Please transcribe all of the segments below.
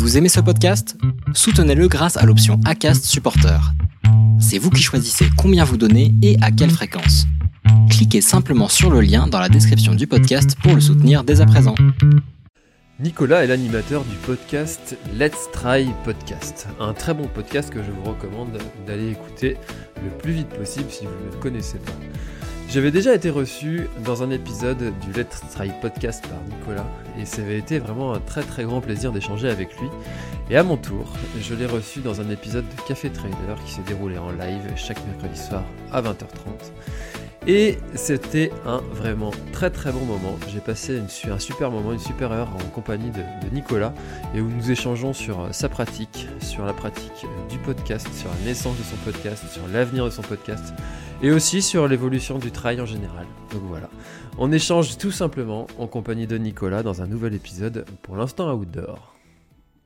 Vous aimez ce podcast? Soutenez-le grâce à l'option ACAST Supporter. C'est vous qui choisissez combien vous donnez et à quelle fréquence. Cliquez simplement sur le lien dans la description du podcast pour le soutenir dès à présent. Nicolas est l'animateur du podcast Let's Try Podcast, un très bon podcast que je vous recommande d'aller écouter le plus vite possible si vous ne le connaissez pas. J'avais déjà été reçu dans un épisode du Let's Try Podcast par Nicolas et ça avait été vraiment un très très grand plaisir d'échanger avec lui. Et à mon tour, je l'ai reçu dans un épisode de Café Trailer qui s'est déroulé en live chaque mercredi soir à 20h30. Et c'était un vraiment très très bon moment. J'ai passé une, un super moment, une super heure en compagnie de, Nicolas et où nous échangeons sur euh, sa pratique, sur la pratique du podcast, sur la naissance de son podcast, sur l'avenir de son podcast et aussi sur l'évolution du trail en général. Donc voilà, on échange tout simplement en compagnie de Nicolas dans un nouvel épisode pour l'instant outdoor.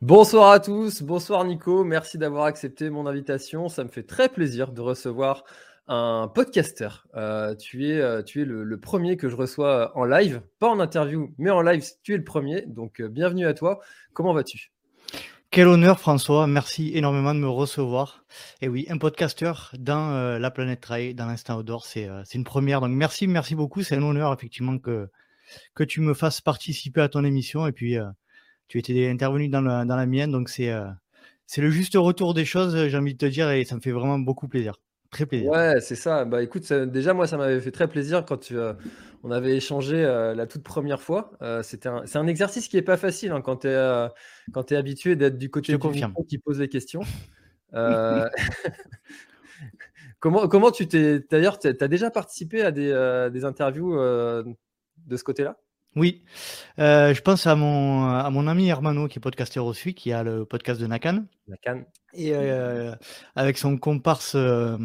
Bonsoir à tous, bonsoir Nico, merci d'avoir accepté mon invitation. Ça me fait très plaisir de recevoir un podcaster. Euh, tu es, euh, le, premier que je reçois en live, pas en interview, mais en live, tu es le premier. Donc, euh, bienvenue à toi. Comment vas-tu? Quel honneur, François. Merci énormément de me recevoir. Et oui, un podcasteur dans la planète Trail, dans l'instant outdoor, c'est une première. Donc, merci, merci beaucoup. C'est un honneur, effectivement, que, que tu me fasses participer à ton émission. Et puis, tu étais intervenu dans la, dans la mienne. Donc, c'est c'est le juste retour des choses, j'ai envie de te dire, et ça me fait vraiment beaucoup plaisir. Très plaisir. Ouais, c'est ça. Bah écoute, déjà moi ça m'avait fait très plaisir quand tu, euh, on avait échangé euh, la toute première fois. Euh, c'était c'est un exercice qui est pas facile hein, quand tu es, quand es habitué d'être du côté du micro qui pose les questions. comment, comment tu t'es. D'ailleurs, tu as déjà participé à des, des interviews de ce côté-là? Oui, euh, je pense à mon, à mon ami Hermano qui est podcasteur aussi, qui a le podcast de Nakan. Nakan. Et euh, avec son comparse euh,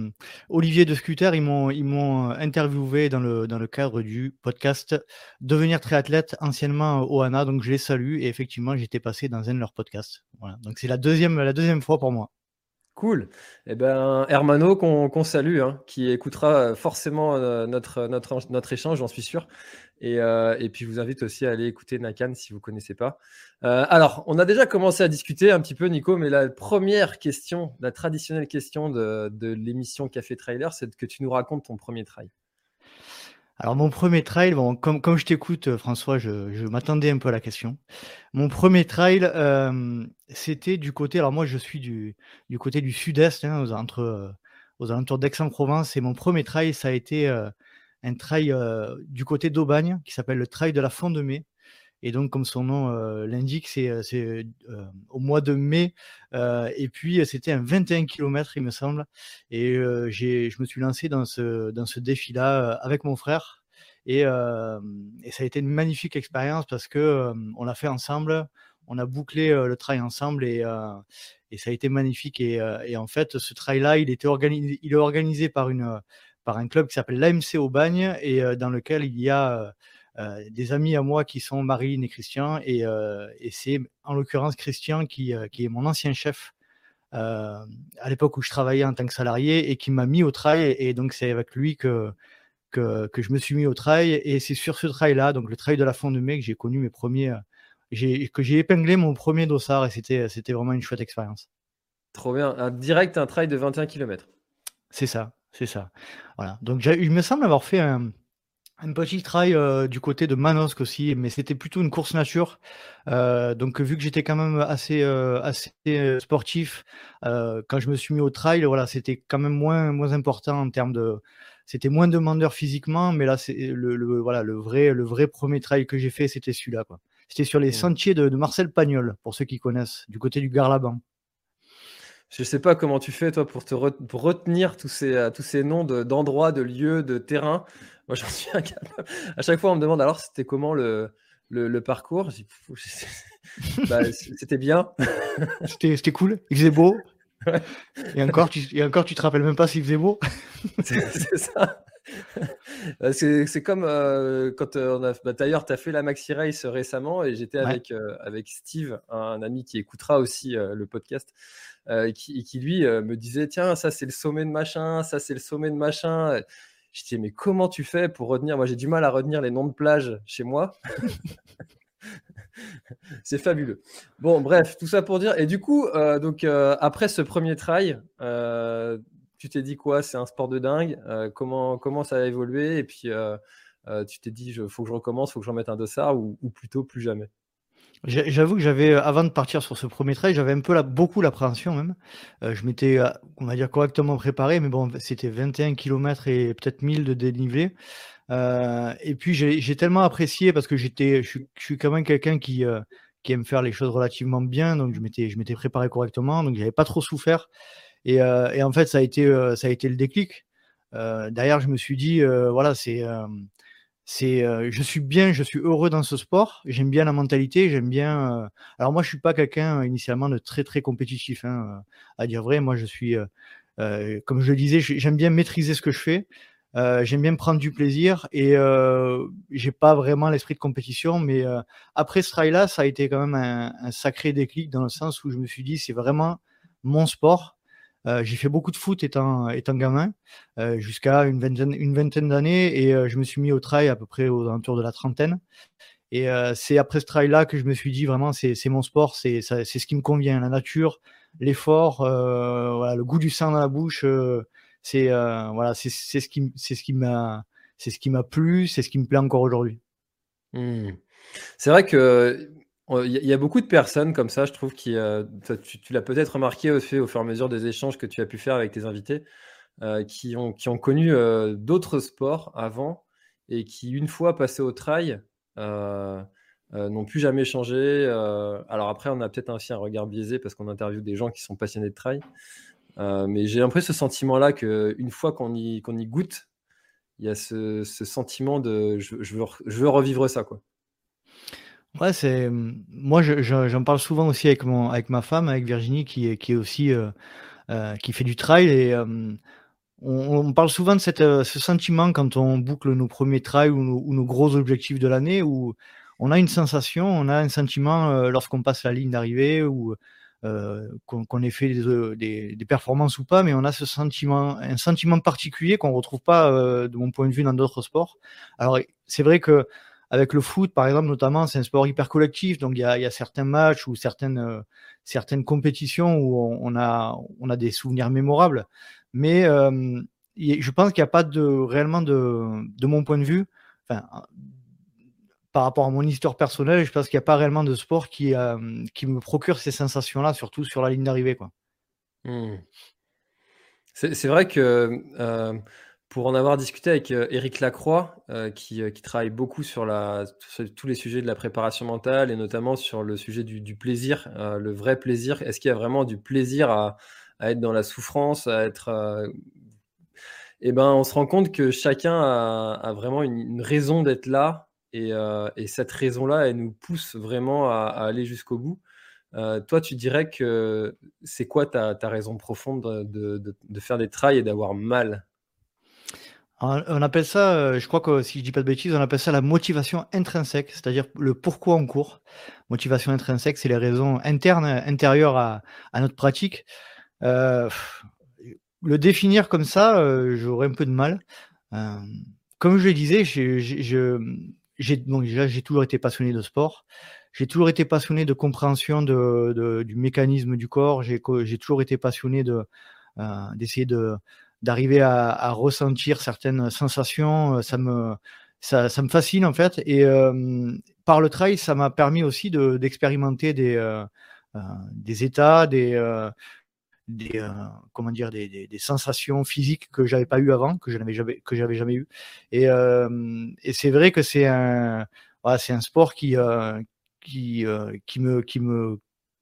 Olivier de Scooter, ils m'ont, ils m'ont interviewé dans le, dans le cadre du podcast Devenir triathlète, anciennement au HANA. Donc je les salue et effectivement, j'étais passé dans un de leurs podcasts. Voilà. Donc c'est la deuxième, la deuxième fois pour moi. Cool. Eh ben, Hermano, qu'on salue, hein, qui écoutera forcément notre, notre, notre échange, j'en suis sûr. Euh, et, puis, je vous invite aussi à aller écouter Nakan si vous ne connaissez pas. Euh, alors, on a déjà commencé à discuter un petit peu, Nico, mais la première question, la traditionnelle question de, l'émission Café Trailer, c'est que tu nous racontes ton premier trail. Alors, mon premier trail, bon, comme, comme je t'écoute, euh, François, je, m'attendais un peu à la question. Mon premier trail, c'était du côté, alors moi, je suis du, du côté du sud-est, hein, aux, entre, aux alentours d'Aix-en-Provence, et mon premier trail, ça a été un trail euh, du côté d'Aubagne qui s'appelle le trail de la Fond de Mai. Et donc, comme son nom euh, l'indique, c'est euh, au mois de mai. et puis, c'était un 21 km, il me semble. Et je me suis lancé dans ce, dans ce défi-là avec mon frère. Et, ça a été une magnifique expérience parce que on l'a fait ensemble. On a bouclé le trail ensemble et, et ça a été magnifique. Et, en fait, ce trail-là, il, il est organisé par une par un club qui s'appelle l'AMC Aubagne et euh, dans lequel il y a euh, euh, des amis à moi qui sont Marine et Christian et, c'est en l'occurrence Christian qui, qui, est mon ancien chef à l'époque où je travaillais en tant que salarié et qui m'a mis au trail et donc c'est avec lui que, que, que, je me suis mis au trail et c'est sur ce trail là donc le trail de la fin de mai que j'ai connu mes premiers que j'ai épinglé mon premier dossard et c'était c'était vraiment une chouette expérience. Trop bien, un direct un trail de 21 km. C'est ça, c'est ça. Voilà. Donc il me semble avoir fait un, petit trail euh, du côté de Manosque aussi, mais c'était plutôt une course nature. Euh, donc vu que j'étais quand même assez, euh, assez sportif, quand je me suis mis au trail, voilà, c'était quand même moins, moins important en termes de. C'était moins demandeur physiquement, mais là, c'est le, voilà, le vrai, le vrai premier trail que j'ai fait, c'était celui-là. C'était sur les sentiers de, Marcel Pagnol, pour ceux qui connaissent, du côté du Garlaban. Je ne sais pas comment tu fais, toi, pour te retenir tous ces, euh, tous ces noms d'endroits, de, lieux, de terrains. Moi, j'en suis incapable. À chaque fois, on me demande alors, c'était comment le, le, parcours? Bah, C'était bien. c'était cool. Il faisait beau. Et, encore, tu, et encore, tu te rappelles même pas s'il faisait beau. c'est ça. Bah, c'est comme euh, quand euh, on a. Bah, D'ailleurs, tu as fait la Maxi Race récemment et j'étais avec, avec Steve, un ami qui écoutera aussi le podcast. Euh, qui, qui, lui euh, me disait tiens ça c'est le sommet de machin, ça c'est le sommet de machin. Je disais mais comment tu fais pour retenir? Moi j'ai du mal à retenir les noms de plages chez moi. C'est fabuleux. Bon, bref, tout ça pour dire. Et du coup, euh, donc après ce premier trail, euh, tu t'es dit quoi? C'est un sport de dingue. comment comment ça a évolué? Et puis tu t'es dit, il faut que je recommence, il faut que j'en mette un dossard ou, ou plutôt plus jamais? J'avoue que j'avais, avant de partir sur ce premier trail, j'avais un peu la, beaucoup l'appréhension même. je m'étais, on va dire, correctement préparé, mais bon, c'était 21 km et peut-être 1000 de dénivelé. Euh, et puis j'ai tellement apprécié parce que j'étais, je, suis quand même quelqu'un qui, euh, aime faire les choses relativement bien, donc je m'étais, je m'étais préparé correctement, donc j'avais pas trop souffert. Et, euh, et, en fait, ça a été, ça a été le déclic. derrière, je me suis dit, voilà, c'est, c'est, je suis bien, je suis heureux dans ce sport. J'aime bien la mentalité, j'aime bien. alors moi, je suis pas quelqu'un initialement de très très compétitif, hein, à dire vrai. Moi, je suis, comme je le disais, j'aime bien maîtriser ce que je fais. Euh, j'aime bien prendre du plaisir et euh, j'ai pas vraiment l'esprit de compétition, mais euh, après ce trail-là, ça a été quand même un, un, sacré déclic dans le sens où je me suis dit c'est vraiment mon sport. Euh, j'ai fait beaucoup de foot étant, étant gamin, euh, jusqu'à une vingtaine, une vingtaine d'années, et je me suis mis au trail à peu près aux alentours de la trentaine. Et c'est après ce trail-là que je me suis dit vraiment c'est mon sport, c'est ce qui me convient, la nature, l'effort, voilà, le goût du sang dans la bouche c'est euh, voilà, c'est ce qui c'est ce qui m'a c'est ce qui m'a plu, c'est ce qui me plaît encore aujourd'hui. Mmh. C'est vrai que il y, a beaucoup de personnes comme ça, je trouve, qui euh, tu, l'as peut-être remarqué au, fur et à mesure des échanges que tu as pu faire avec tes invités, euh, qui, ont, qui ont connu d'autres sports avant et qui, une fois passés au trail, n'ont plus jamais changé. alors après, on a peut-être aussi un regard biaisé parce qu'on interviewe des gens qui sont passionnés de trail. Euh, mais j'ai un peu ce sentiment-là qu'une fois qu'on y, y goûte, il y a ce, sentiment de je, je, veux, je, veux, revivre ça. Quoi. Ouais, c'est moi j'en parle souvent aussi avec mon avec ma femme, avec Virginie qui est qui est aussi euh, euh, qui fait du trail et on, parle souvent de cette, ce sentiment quand on boucle nos premiers trails ou nos, gros objectifs de l'année où on a une sensation, on a un sentiment lorsqu'on passe la ligne d'arrivée ou euh, qu'on ait fait euh, des, des, performances ou pas, mais on a ce sentiment, un sentiment particulier qu'on retrouve pas, euh, de mon point de vue, dans d'autres sports. Alors, c'est vrai que avec le foot, par exemple, notamment, c'est un sport hyper collectif, donc il y a, certains matchs ou certaines, certaines compétitions où on, a, des souvenirs mémorables. Mais je pense qu'il n'y a pas de réellement de, de mon point de vue, enfin, par rapport à mon histoire personnelle, je pense qu'il n'y a pas réellement de sport qui, euh, qui me procure ces sensations-là, surtout sur la ligne d'arrivée. Mmh. C'est, vrai que euh, pour en avoir discuté avec euh, Lacroix, qui, qui, travaille beaucoup sur, tous les sujets de la préparation mentale et notamment sur le sujet du, plaisir, le vrai plaisir, est-ce qu'il y a vraiment du plaisir à, être dans la souffrance. Eh ben, on se rend compte que chacun a, vraiment une, raison d'être là euh, et, cette raison-là, elle nous pousse vraiment à, aller jusqu'au bout. Euh, toi, tu dirais que c'est quoi ta, raison profonde de, faire des trails et d'avoir mal? On appelle ça, euh, je crois que si je dis pas de bêtises, on appelle ça la motivation intrinsèque, c'est-à-dire le pourquoi on court. Motivation intrinsèque, c'est les raisons internes, intérieures à, notre pratique. le définir comme ça, j'aurais un peu de mal. comme je le disais, j'ai toujours été passionné de sport. J'ai toujours été passionné de compréhension de, du mécanisme du corps. J'ai toujours été passionné de euh, d'essayer de d'arriver à, à, ressentir certaines sensations. Euh, ça me ça, ça me fascine en fait. Et euh, par le trail, ça m'a permis aussi d'expérimenter des euh, euh, des états, des des euh, comment dire des, des, des, sensations physiques que j'avais pas eu avant que je n'avais jamais que j'avais jamais eu et, euh, et c'est vrai que c'est un voilà, c'est un sport qui euh, qui euh, qui me qui me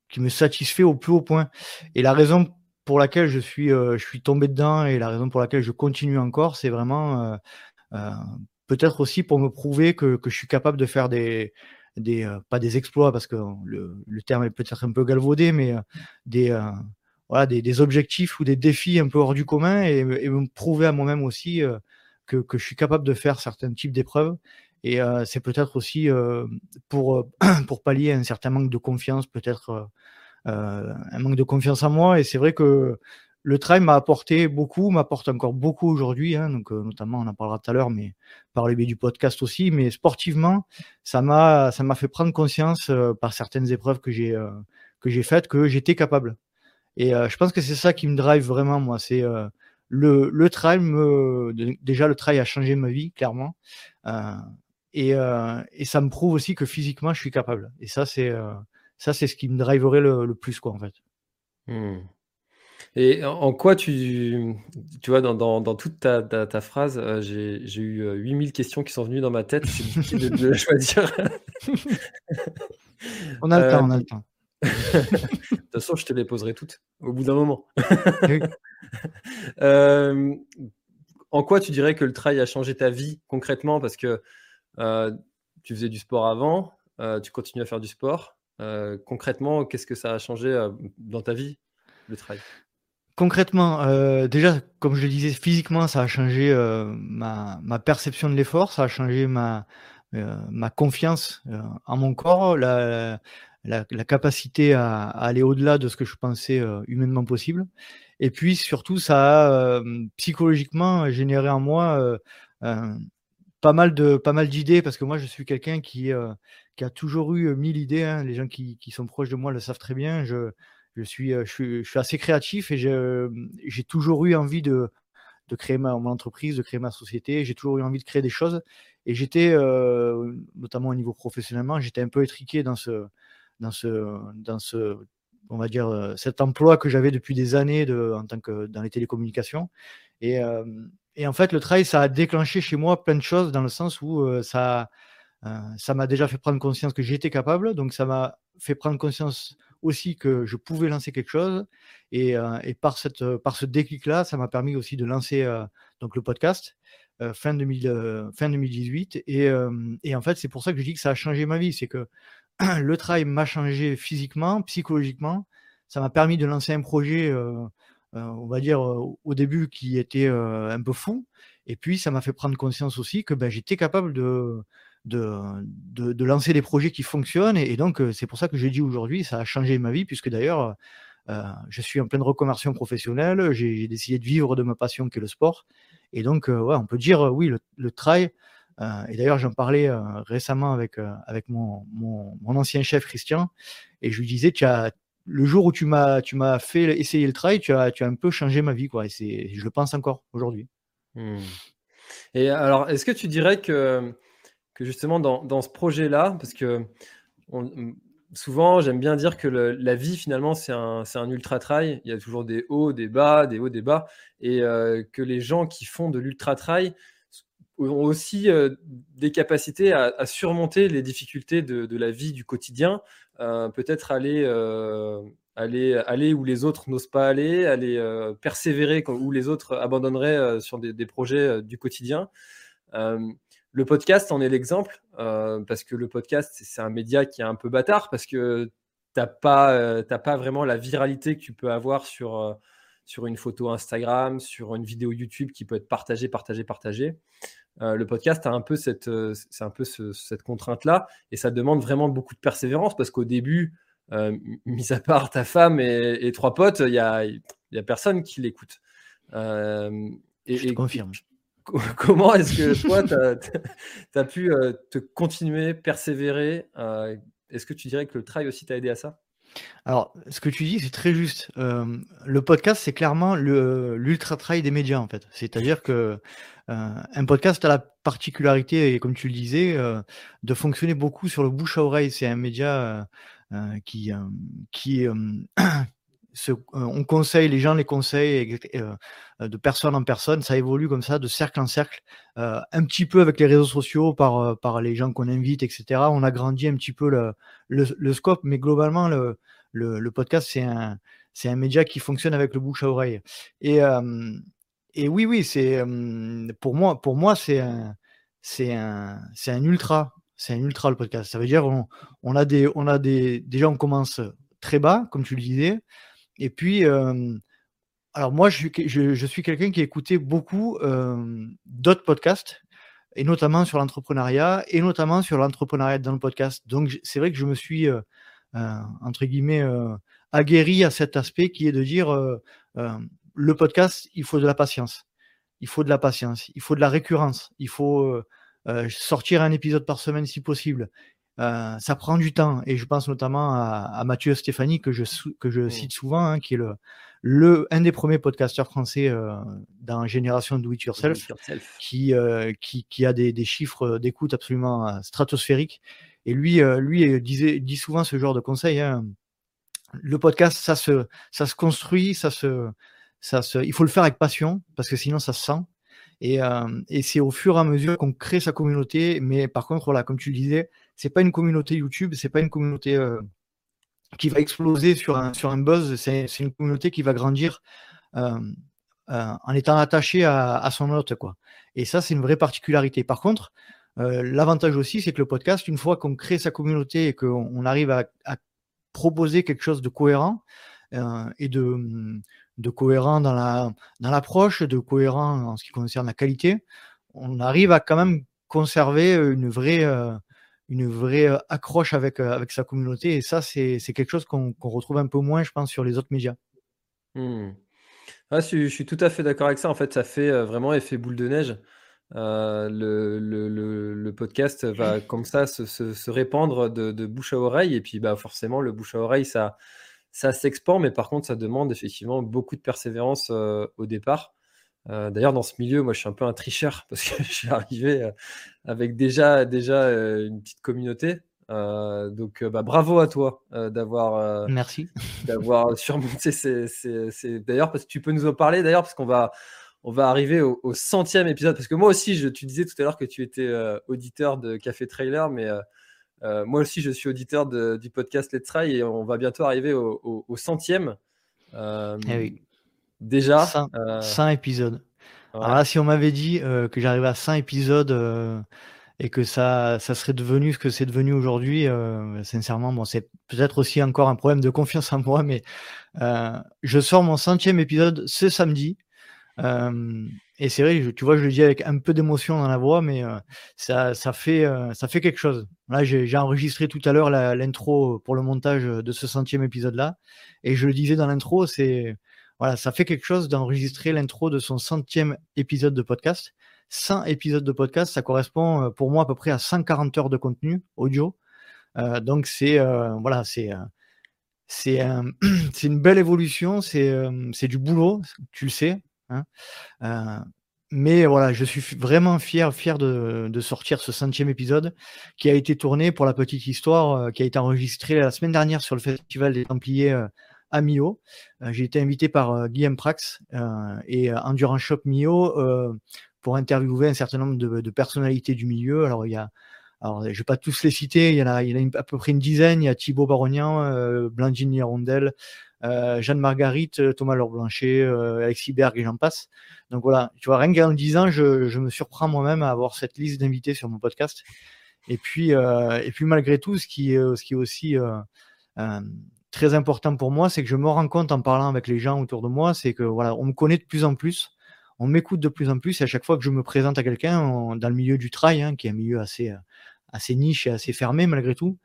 qui me satisfait au plus haut point et la raison pour laquelle je suis je suis tombé dedans et la raison pour laquelle je continue encore c'est vraiment peut-être aussi pour me prouver que, que je suis capable de faire des des pas des exploits parce que le, le terme est peut-être un peu galvaudé mais des voilà, des, des, objectifs ou des défis un peu hors du commun et, me prouver à moi-même aussi euh, que, que, je suis capable de faire certains types d'épreuves. Et euh, c'est peut-être aussi euh, pour, pour pallier un certain manque de confiance, peut-être un manque de confiance en moi. Et c'est vrai que le trail m'a apporté beaucoup, m'apporte encore beaucoup aujourd'hui, hein, donc euh, notamment on en parlera tout à l'heure, mais par le biais du podcast aussi. Mais sportivement, ça m'a ça m'a fait prendre conscience euh, par certaines épreuves que j'ai euh, que j'ai faites que j'étais capable. Et je pense que c'est ça qui me drive vraiment moi. C'est le le trail me déjà le trail a changé ma vie clairement. Et, et, ça me prouve aussi que physiquement je suis capable. Et ça c'est ça c'est ce qui me driverait le, plus quoi en fait. Mmh. Et en quoi tu, tu vois, dans, dans, toute ta, ta, phrase, euh, j'ai eu 8000 euh, questions qui sont venues dans ma tête. C'est difficile de, choisir. on a le temps, on a le temps. de toute façon, je te les poserai toutes au bout d'un moment. en quoi tu dirais que le trail a changé ta vie concrètement? Parce que tu faisais du sport avant, tu continues à faire du sport. Concrètement, qu'est-ce que ça a changé dans ta vie, le trail Concrètement, euh, déjà, comme je le disais, physiquement, ça a changé euh, ma, perception de l'effort, ça a changé ma, euh, confiance en mon corps, la, capacité à, aller au-delà de ce que je pensais humainement possible. Et puis surtout, ça a psychologiquement généré en moi pas mal pas mal d'idées parce que moi, je suis quelqu'un qui, qui a toujours eu mille idées. Hein. Les gens qui, qui sont proches de moi le savent très bien. Je, je suis, je suis, je suis assez créatif et j'ai toujours eu envie de, de créer ma, mon entreprise, de créer ma société. J'ai toujours eu envie de créer des choses. Et j'étais, notamment au niveau professionnellement, j'étais un peu étriqué dans ce, dans ce, dans ce, on va dire, cet emploi que j'avais depuis des années de, en tant que dans les télécommunications. Et, et, en fait, le travail, ça a déclenché chez moi plein de choses dans le sens où ça, ça m'a déjà fait prendre conscience que j'étais capable. Donc, ça m'a fait prendre conscience aussi que je pouvais lancer quelque chose. Et, euh, par, cette, par ce déclic-là, ça m'a permis aussi de lancer euh, donc le podcast euh, fin, 2000, fin 2018. Et, en fait, c'est pour ça que je dis que ça a changé ma vie. C'est que le travail m'a changé physiquement, psychologiquement. Ça m'a permis de lancer un projet, on va dire, au début qui était un peu fou. Et puis, ça m'a fait prendre conscience aussi que ben, j'étais capable de, de, de, lancer des projets qui fonctionnent. Et, donc, euh, c'est pour ça que j'ai dit aujourd'hui, ça a changé ma vie, puisque d'ailleurs, euh, je suis en pleine reconversion professionnelle. J'ai décidé de vivre de ma passion qui est le sport. Et donc, euh, on peut dire, oui, le, le trail. et d'ailleurs, j'en parlais récemment avec, avec mon, mon, ancien chef Christian. Et je lui disais, tu as, le jour où tu m'as tu m'as fait essayer le trail, tu as, tu as un peu changé ma vie. Quoi, et je le pense encore aujourd'hui. Mmh. Et alors, est-ce que tu dirais que justement dans, ce projet-là, parce que souvent j'aime bien dire que la vie finalement c'est un, un, ultra trail, il y a toujours des hauts, des bas, des hauts, des bas, et euh, que les gens qui font de l'ultra trail ont aussi euh, des capacités à, surmonter les difficultés de, la vie du quotidien, euh, peut-être aller, aller, où les autres n'osent pas aller, aller persévérer où les autres abandonneraient sur des projets du quotidien. Le podcast en est l'exemple, euh, parce que le podcast, c'est un média qui est un peu bâtard, parce que tu n'as pas, euh, pas vraiment la viralité que tu peux avoir sur, euh, sur une photo Instagram, sur une vidéo YouTube qui peut être partagée, partagée, partagée. le podcast a un peu cette, c'est un peu cette contrainte-là, et ça demande vraiment beaucoup de persévérance, parce qu'au début, mis à part ta femme et, trois potes, il n'y a, y a personne qui l'écoute. et, Je confirme. comment est-ce que toi, tu as, pu euh, te continuer, persévérer euh, Est-ce que tu dirais que le trail aussi t'a aidé à ça? Alors, ce que tu dis, c'est très juste. Euh, le podcast, c'est clairement l'ultra trail des médias, en fait. C'est-à-dire que un podcast a la particularité, et comme tu le disais, de fonctionner beaucoup sur le bouche à oreille. C'est un média qui, qui euh, on conseille, les gens les conseillent euh, de personne en personne, ça évolue comme ça, de cercle en cercle, euh, un petit peu avec les réseaux sociaux, par, les gens qu'on invite, etc. On a grandi un petit peu le, scope, mais globalement, le, podcast, c'est un, média qui fonctionne avec le bouche à oreille. Et, oui, oui, c'est pour moi, c'est un, ultra, c'est un ultra le podcast. Ça veut dire on, on a des, on a des, déjà on commence très bas, comme tu le disais. Et puis, alors moi, je, je, suis quelqu'un qui a écouté beaucoup d'autres podcasts, et notamment sur l'entrepreneuriat, et notamment sur l'entrepreneuriat dans le podcast. Donc, c'est vrai que je me suis, entre guillemets, aguerri à cet aspect qui est de dire, le podcast, il faut de la patience. Il faut de la patience. Il faut de la récurrence. Il faut sortir un épisode par semaine si possible. Ça prend du temps et je pense notamment à, Mathieu Stéphanie que je, que je mmh. cite souvent, hein, qui est le, le, un des premiers podcasteurs français euh, dans Génération Do It Yourself, Qui, euh, qui, qui, a des, des chiffres d'écoute absolument euh, stratosphériques. Et lui, lui disait, dit souvent ce genre de conseil. Hein. Le podcast, ça se, ça se construit, ça se, ça se, il faut le faire avec passion parce que sinon ça se sent. Et, et c'est au fur et à mesure qu'on crée sa communauté. Mais par contre, voilà, comme tu le disais, c'est pas une communauté YouTube, c'est pas une communauté qui va exploser sur un, sur un buzz. C'est une communauté qui va grandir euh, euh, en étant attachée à, son hôte. Quoi. Et ça, c'est une vraie particularité. Par contre, euh, l'avantage aussi, c'est que le podcast, une fois qu'on crée sa communauté et qu'on arrive à, proposer quelque chose de cohérent et de, de cohérent dans la dans l'approche, de cohérent en ce qui concerne la qualité, on arrive à quand même conserver une vraie une vraie accroche avec, sa communauté. Et ça, c'est quelque chose qu'on retrouve un peu moins, je pense, sur les autres médias. Mmh. je, suis tout à fait d'accord avec ça. En fait, ça fait vraiment effet boule de neige. le, podcast va comme ça se, répandre de, de, bouche à oreille. Et puis, bah, forcément, le bouche à oreille, ça, ça s'exporte. Mais par contre, ça demande effectivement beaucoup de persévérance au départ. Euh, d'ailleurs, dans ce milieu, moi, je suis un peu un tricheur parce que je suis arrivé euh, avec déjà, déjà euh, une petite communauté. donc, bah, bravo à toi d'avoir Merci. d'avoir surmonté ces, D'ailleurs, parce que tu peux nous en parler, d'ailleurs, parce qu'on va, on va arriver au, centième épisode. Parce que moi aussi, je, tu disais tout à l'heure que tu étais auditeur de Café Trailer, mais moi aussi, je suis auditeur du podcast Let's Try et on va bientôt arriver au, centième. Eh oui. Déjà 100, euh, épisodes. Alors là, si on m'avait dit euh, que j'arrivais à 100 épisodes euh, et que ça, ça serait devenu ce que c'est devenu aujourd'hui, sincèrement, bon, c'est peut-être aussi encore un problème de confiance en moi, mais je sors mon centième épisode ce samedi. et c'est vrai, tu vois, je le dis avec un peu d'émotion dans la voix, mais ça, ça, fait, ça fait quelque chose. Là, j'ai enregistré tout à l'heure l'intro pour le montage de ce centième épisode-là, et je le disais dans l'intro, c'est voilà, ça fait quelque chose d'enregistrer l'intro de son centième épisode de podcast. 100 épisodes de podcast, ça correspond euh, pour moi à peu près à 140 heures de contenu audio. Euh, donc c'est euh, voilà, c'est c'est c'est une belle évolution, c'est c'est du boulot, tu le sais. Hein. mais voilà, je suis vraiment fier fier de, de, sortir ce centième épisode qui a été tourné pour la petite histoire, qui a été enregistré la semaine dernière sur le festival des Templiers à Mio. Euh, j'ai été invité par euh, Guillaume Prax euh, et Endurance Shop Mio pour interviewer un certain nombre de, personnalités du milieu. Alors, il y a alors, je vais pas tous les citer, il y en a, à peu près une dizaine. Il y a Thibaut Barognan, euh, Blandine Rondel, Jeanne Marguerite, Thomas Laure Blanchet, Alexis Berg et j'en passe. Donc voilà, tu vois, rien qu'en disant, je, me surprends moi-même à avoir cette liste d'invités sur mon podcast. Et puis, et puis malgré tout, ce qui ce qui est aussi très important pour moi, c'est que je me rends compte en parlant avec les gens autour de moi, c'est que voilà, on me connaît de plus en plus, on m'écoute de plus en plus, et à chaque fois que je me présente à quelqu'un dans le milieu du trail, hein, qui est un milieu assez, euh, assez niche et assez fermé malgré tout,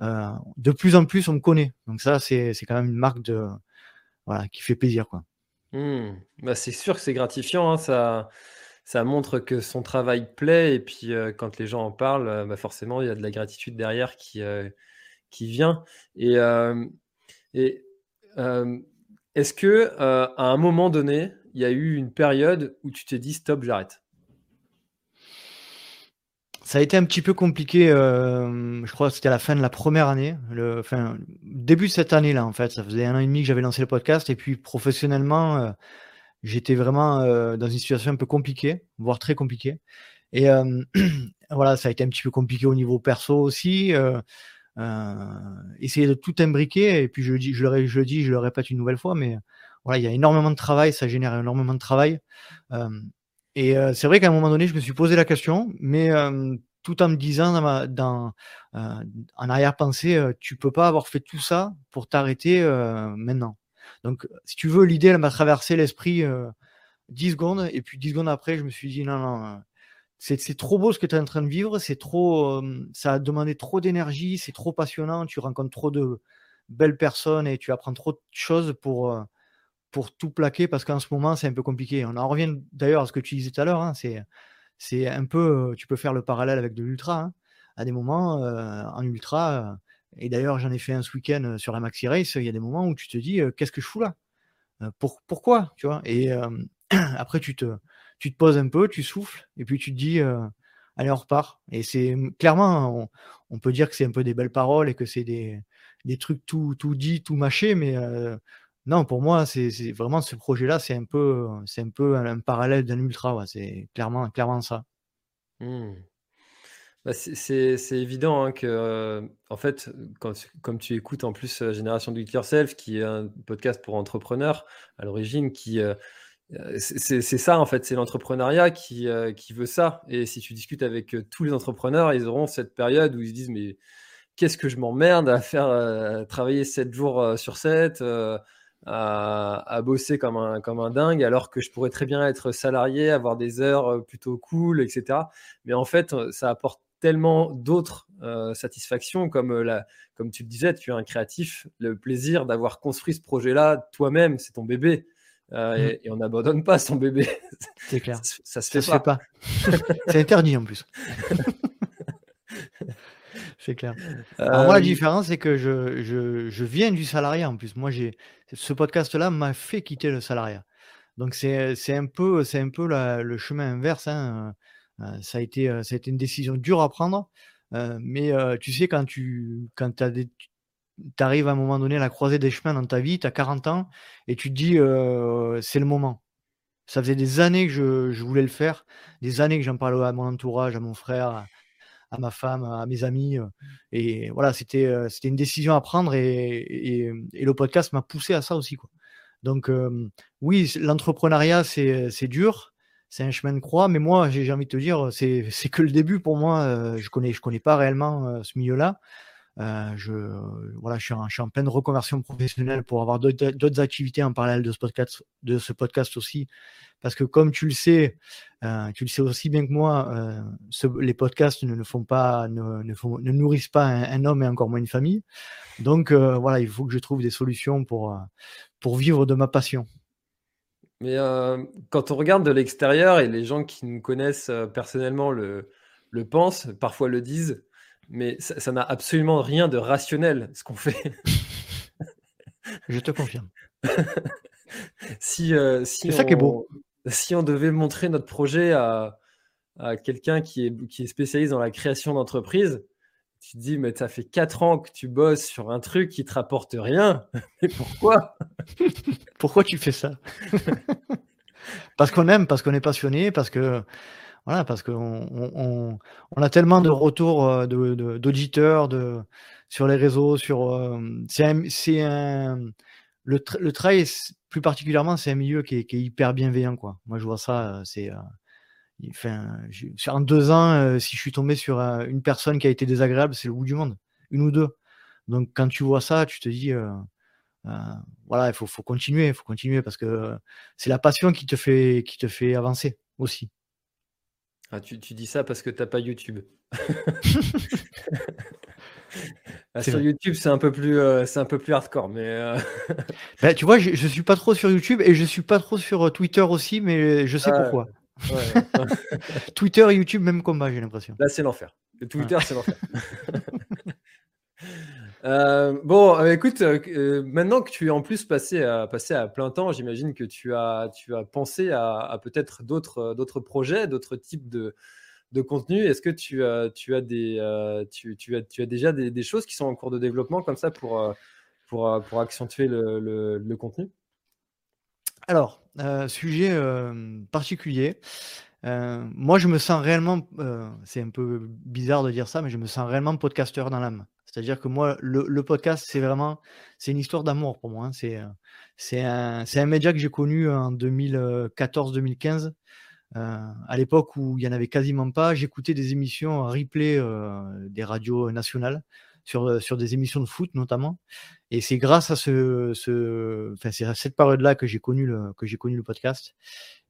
euh, de plus en plus on me connaît. Donc ça, c'est quand même une marque de voilà qui fait plaisir quoi. Mmh. Bah, c'est sûr que c'est gratifiant, hein, ça, ça montre que son travail plaît, et puis euh, quand les gens en parlent, bah, forcément il y a de la gratitude derrière qui, qui vient. Et et est-ce que à un moment donné, il y a eu une période où tu t'es dit stop, j'arrête? Ça a été un petit peu compliqué, je crois que c'était à la fin de la première année, le, début de cette année-là en fait. Ça faisait un an et demi que j'avais lancé le podcast et puis professionnellement, j'étais vraiment dans une situation un peu compliquée, voire très compliquée. Et voilà, ça a été un petit peu compliqué au niveau perso aussi. Euh, essayer de tout imbriquer. Et puis je, dis, je, le, dis, je le répète une nouvelle fois, mais voilà, il y a énormément de travail, ça génère énormément de travail. Euh, et euh, c'est vrai qu'à un moment donné, je me suis posé la question, mais tout en me disant dans, ma, dans en arrière-pensée, tu peux pas avoir fait tout ça pour t'arrêter maintenant. Donc, si tu veux, l'idée, elle m'a traversé l'esprit 10 secondes, et puis 10 secondes après, je me suis dit, non, non, c'est trop beau ce que tu es en train de vivre, c'est trop, ça a demandé trop d'énergie, c'est trop passionnant, tu rencontres trop de belles personnes et tu apprends trop de choses pour, pour tout plaquer parce qu'en ce moment, c'est un peu compliqué. On en revient d'ailleurs à ce que tu disais tout à l'heure. Hein, c'est, un peu, tu peux faire le parallèle avec de l'ultra. Hein. À des moments, en ultra, et d'ailleurs, j'en ai fait un ce week-end sur la Maxi Race, il y a des moments où tu te dis, qu'est-ce que je fous là? Pour, Pourquoi tu vois? Et après, tu te, tu te poses un peu, tu souffles, et puis tu te dis, allez, on repart. Et c'est clairement, on, peut dire que c'est un peu des belles paroles et que c'est des, des trucs tout, tout dit, tout mâché, mais non, pour moi, c'est vraiment ce projet-là, c'est un peu, c'est un peu un, parallèle d'un ultra. C'est clairement, clairement ça. Mmh. Bah, c'est évident hein, que, en fait, quand, comme tu écoutes en plus Génération Do It Yourself, qui est un podcast pour entrepreneurs à l'origine, qui c'est ça en fait, c'est l'entrepreneuriat qui, qui veut ça. Et si tu discutes avec tous les entrepreneurs, ils auront cette période où ils se disent mais qu'est-ce que je m'emmerde à faire travailler 7 jours sur 7 à, bosser comme un, comme un dingue, alors que je pourrais très bien être salarié, avoir des heures euh, plutôt cool, etc. Mais en fait, euh, ça apporte tellement d'autres euh, satisfactions, comme, la, comme tu le disais, tu es un créatif, le plaisir d'avoir construit ce projet-là toi-même, c'est ton bébé. Mmh. et, on n'abandonne pas son bébé. C'est clair. ça, se fait pas. pas. c'est interdit en plus. c'est clair. Alors moi, la différence, c'est que je, je, je, viens du salariat en plus. Moi, j'ai ce podcast-là m'a fait quitter le salariat. Donc c'est un peu, c'est un peu le chemin inverse. Hein. ça, a été, ça a été une décision dure à prendre. mais tu sais, quand tu quand as arrives à un moment donné à la croisée des chemins dans ta vie, tu as 40 ans, et tu te dis, c'est le moment. Ça faisait des années que je, voulais le faire, des années que j'en parlais à mon entourage, à mon frère, à ma femme, à mes amis. Euh, et voilà, c'était euh, c'était une décision à prendre et, et, le podcast m'a poussé à ça aussi. Donc euh, oui, l'entrepreneuriat, c'est dur, c'est un chemin de croix, mais moi, j'ai envie de te dire, c'est que le début pour moi. je connais, je connais pas réellement ce milieu-là. Je, voilà, je suis, en, je, suis en, pleine reconversion professionnelle pour avoir d'autres activités en parallèle de ce podcast, aussi, parce que comme tu le sais, euh, tu le sais aussi bien que moi, euh, les podcasts ne, font pas, ne, nourrissent pas un, homme et encore moins une famille. Donc euh, voilà, il faut que je trouve des solutions pour, pour vivre de ma passion. Mais quand on regarde de l'extérieur et les gens qui nous connaissent personnellement le, le pensent, parfois le disent, mais ça n'a absolument rien de rationnel ce qu'on fait. je te confirme. si, si c'est ça qui est beau si on devait montrer notre projet à, quelqu'un qui est, qui est spécialiste dans la création d'entreprise, tu te dis, mais ça fait 4 ans que tu bosses sur un truc qui te rapporte rien. Mais pourquoi? Pourquoi tu fais ça? Parce qu'on aime, parce qu'on est passionné, parce que voilà, parce qu'on on, a tellement de retours euh, d'auditeurs de, sur les réseaux, sur euh, c'est un, le, le trail, plus particulièrement, c'est un milieu qui est, hyper bienveillant. Quoi. Moi, je vois ça. Euh, c'est, euh, enfin, en deux ans, euh, si je suis tombé sur une personne qui a été désagréable, c'est le bout du monde. Une ou deux. Donc, quand tu vois ça, tu te dis, voilà, il faut, faut continuer, il faut continuer parce que c'est la passion qui te fait, qui te fait avancer aussi. Ah, tu, tu dis ça parce que tu n'as pas YouTube. Ah, sur YouTube, c'est un peu plus, euh, c'est un peu plus hardcore, mais. Euh, bah, tu vois, je, je, suis pas trop sur YouTube et je suis pas trop sur euh, Twitter aussi, mais je sais pourquoi. Twitter et YouTube, même combat, j'ai l'impression. Là, c'est l'enfer. Twitter, c'est l'enfer. Bon, écoute, maintenant que tu es en plus passé à, passé à plein temps, j'imagine que tu as, tu as pensé à, peut-être d'autres, d'autres projets, d'autres types de, de contenu. Est-ce que tu, as, tu, as des, euh, tu, as, tu as déjà des, choses qui sont en cours de développement comme ça pour, euh, pour, euh, pour accentuer le, contenu? Alors, sujet particulier. moi, je me sens réellement, c'est un peu bizarre de dire ça, mais je me sens réellement podcasteur dans l'âme. C'est-à-dire que moi, le, podcast, c'est vraiment, c'est une histoire d'amour pour moi. Hein. C'est, c'est un, média que j'ai connu en 2014-2015 euh, à l'époque où il n'y en avait quasiment pas, j'écoutais des émissions en replay euh, des radios nationales sur, sur des émissions de foot notamment. Et c'est grâce à ce, ce enfin, c'est à cette période-là que j'ai connu le, que j'ai connu le podcast.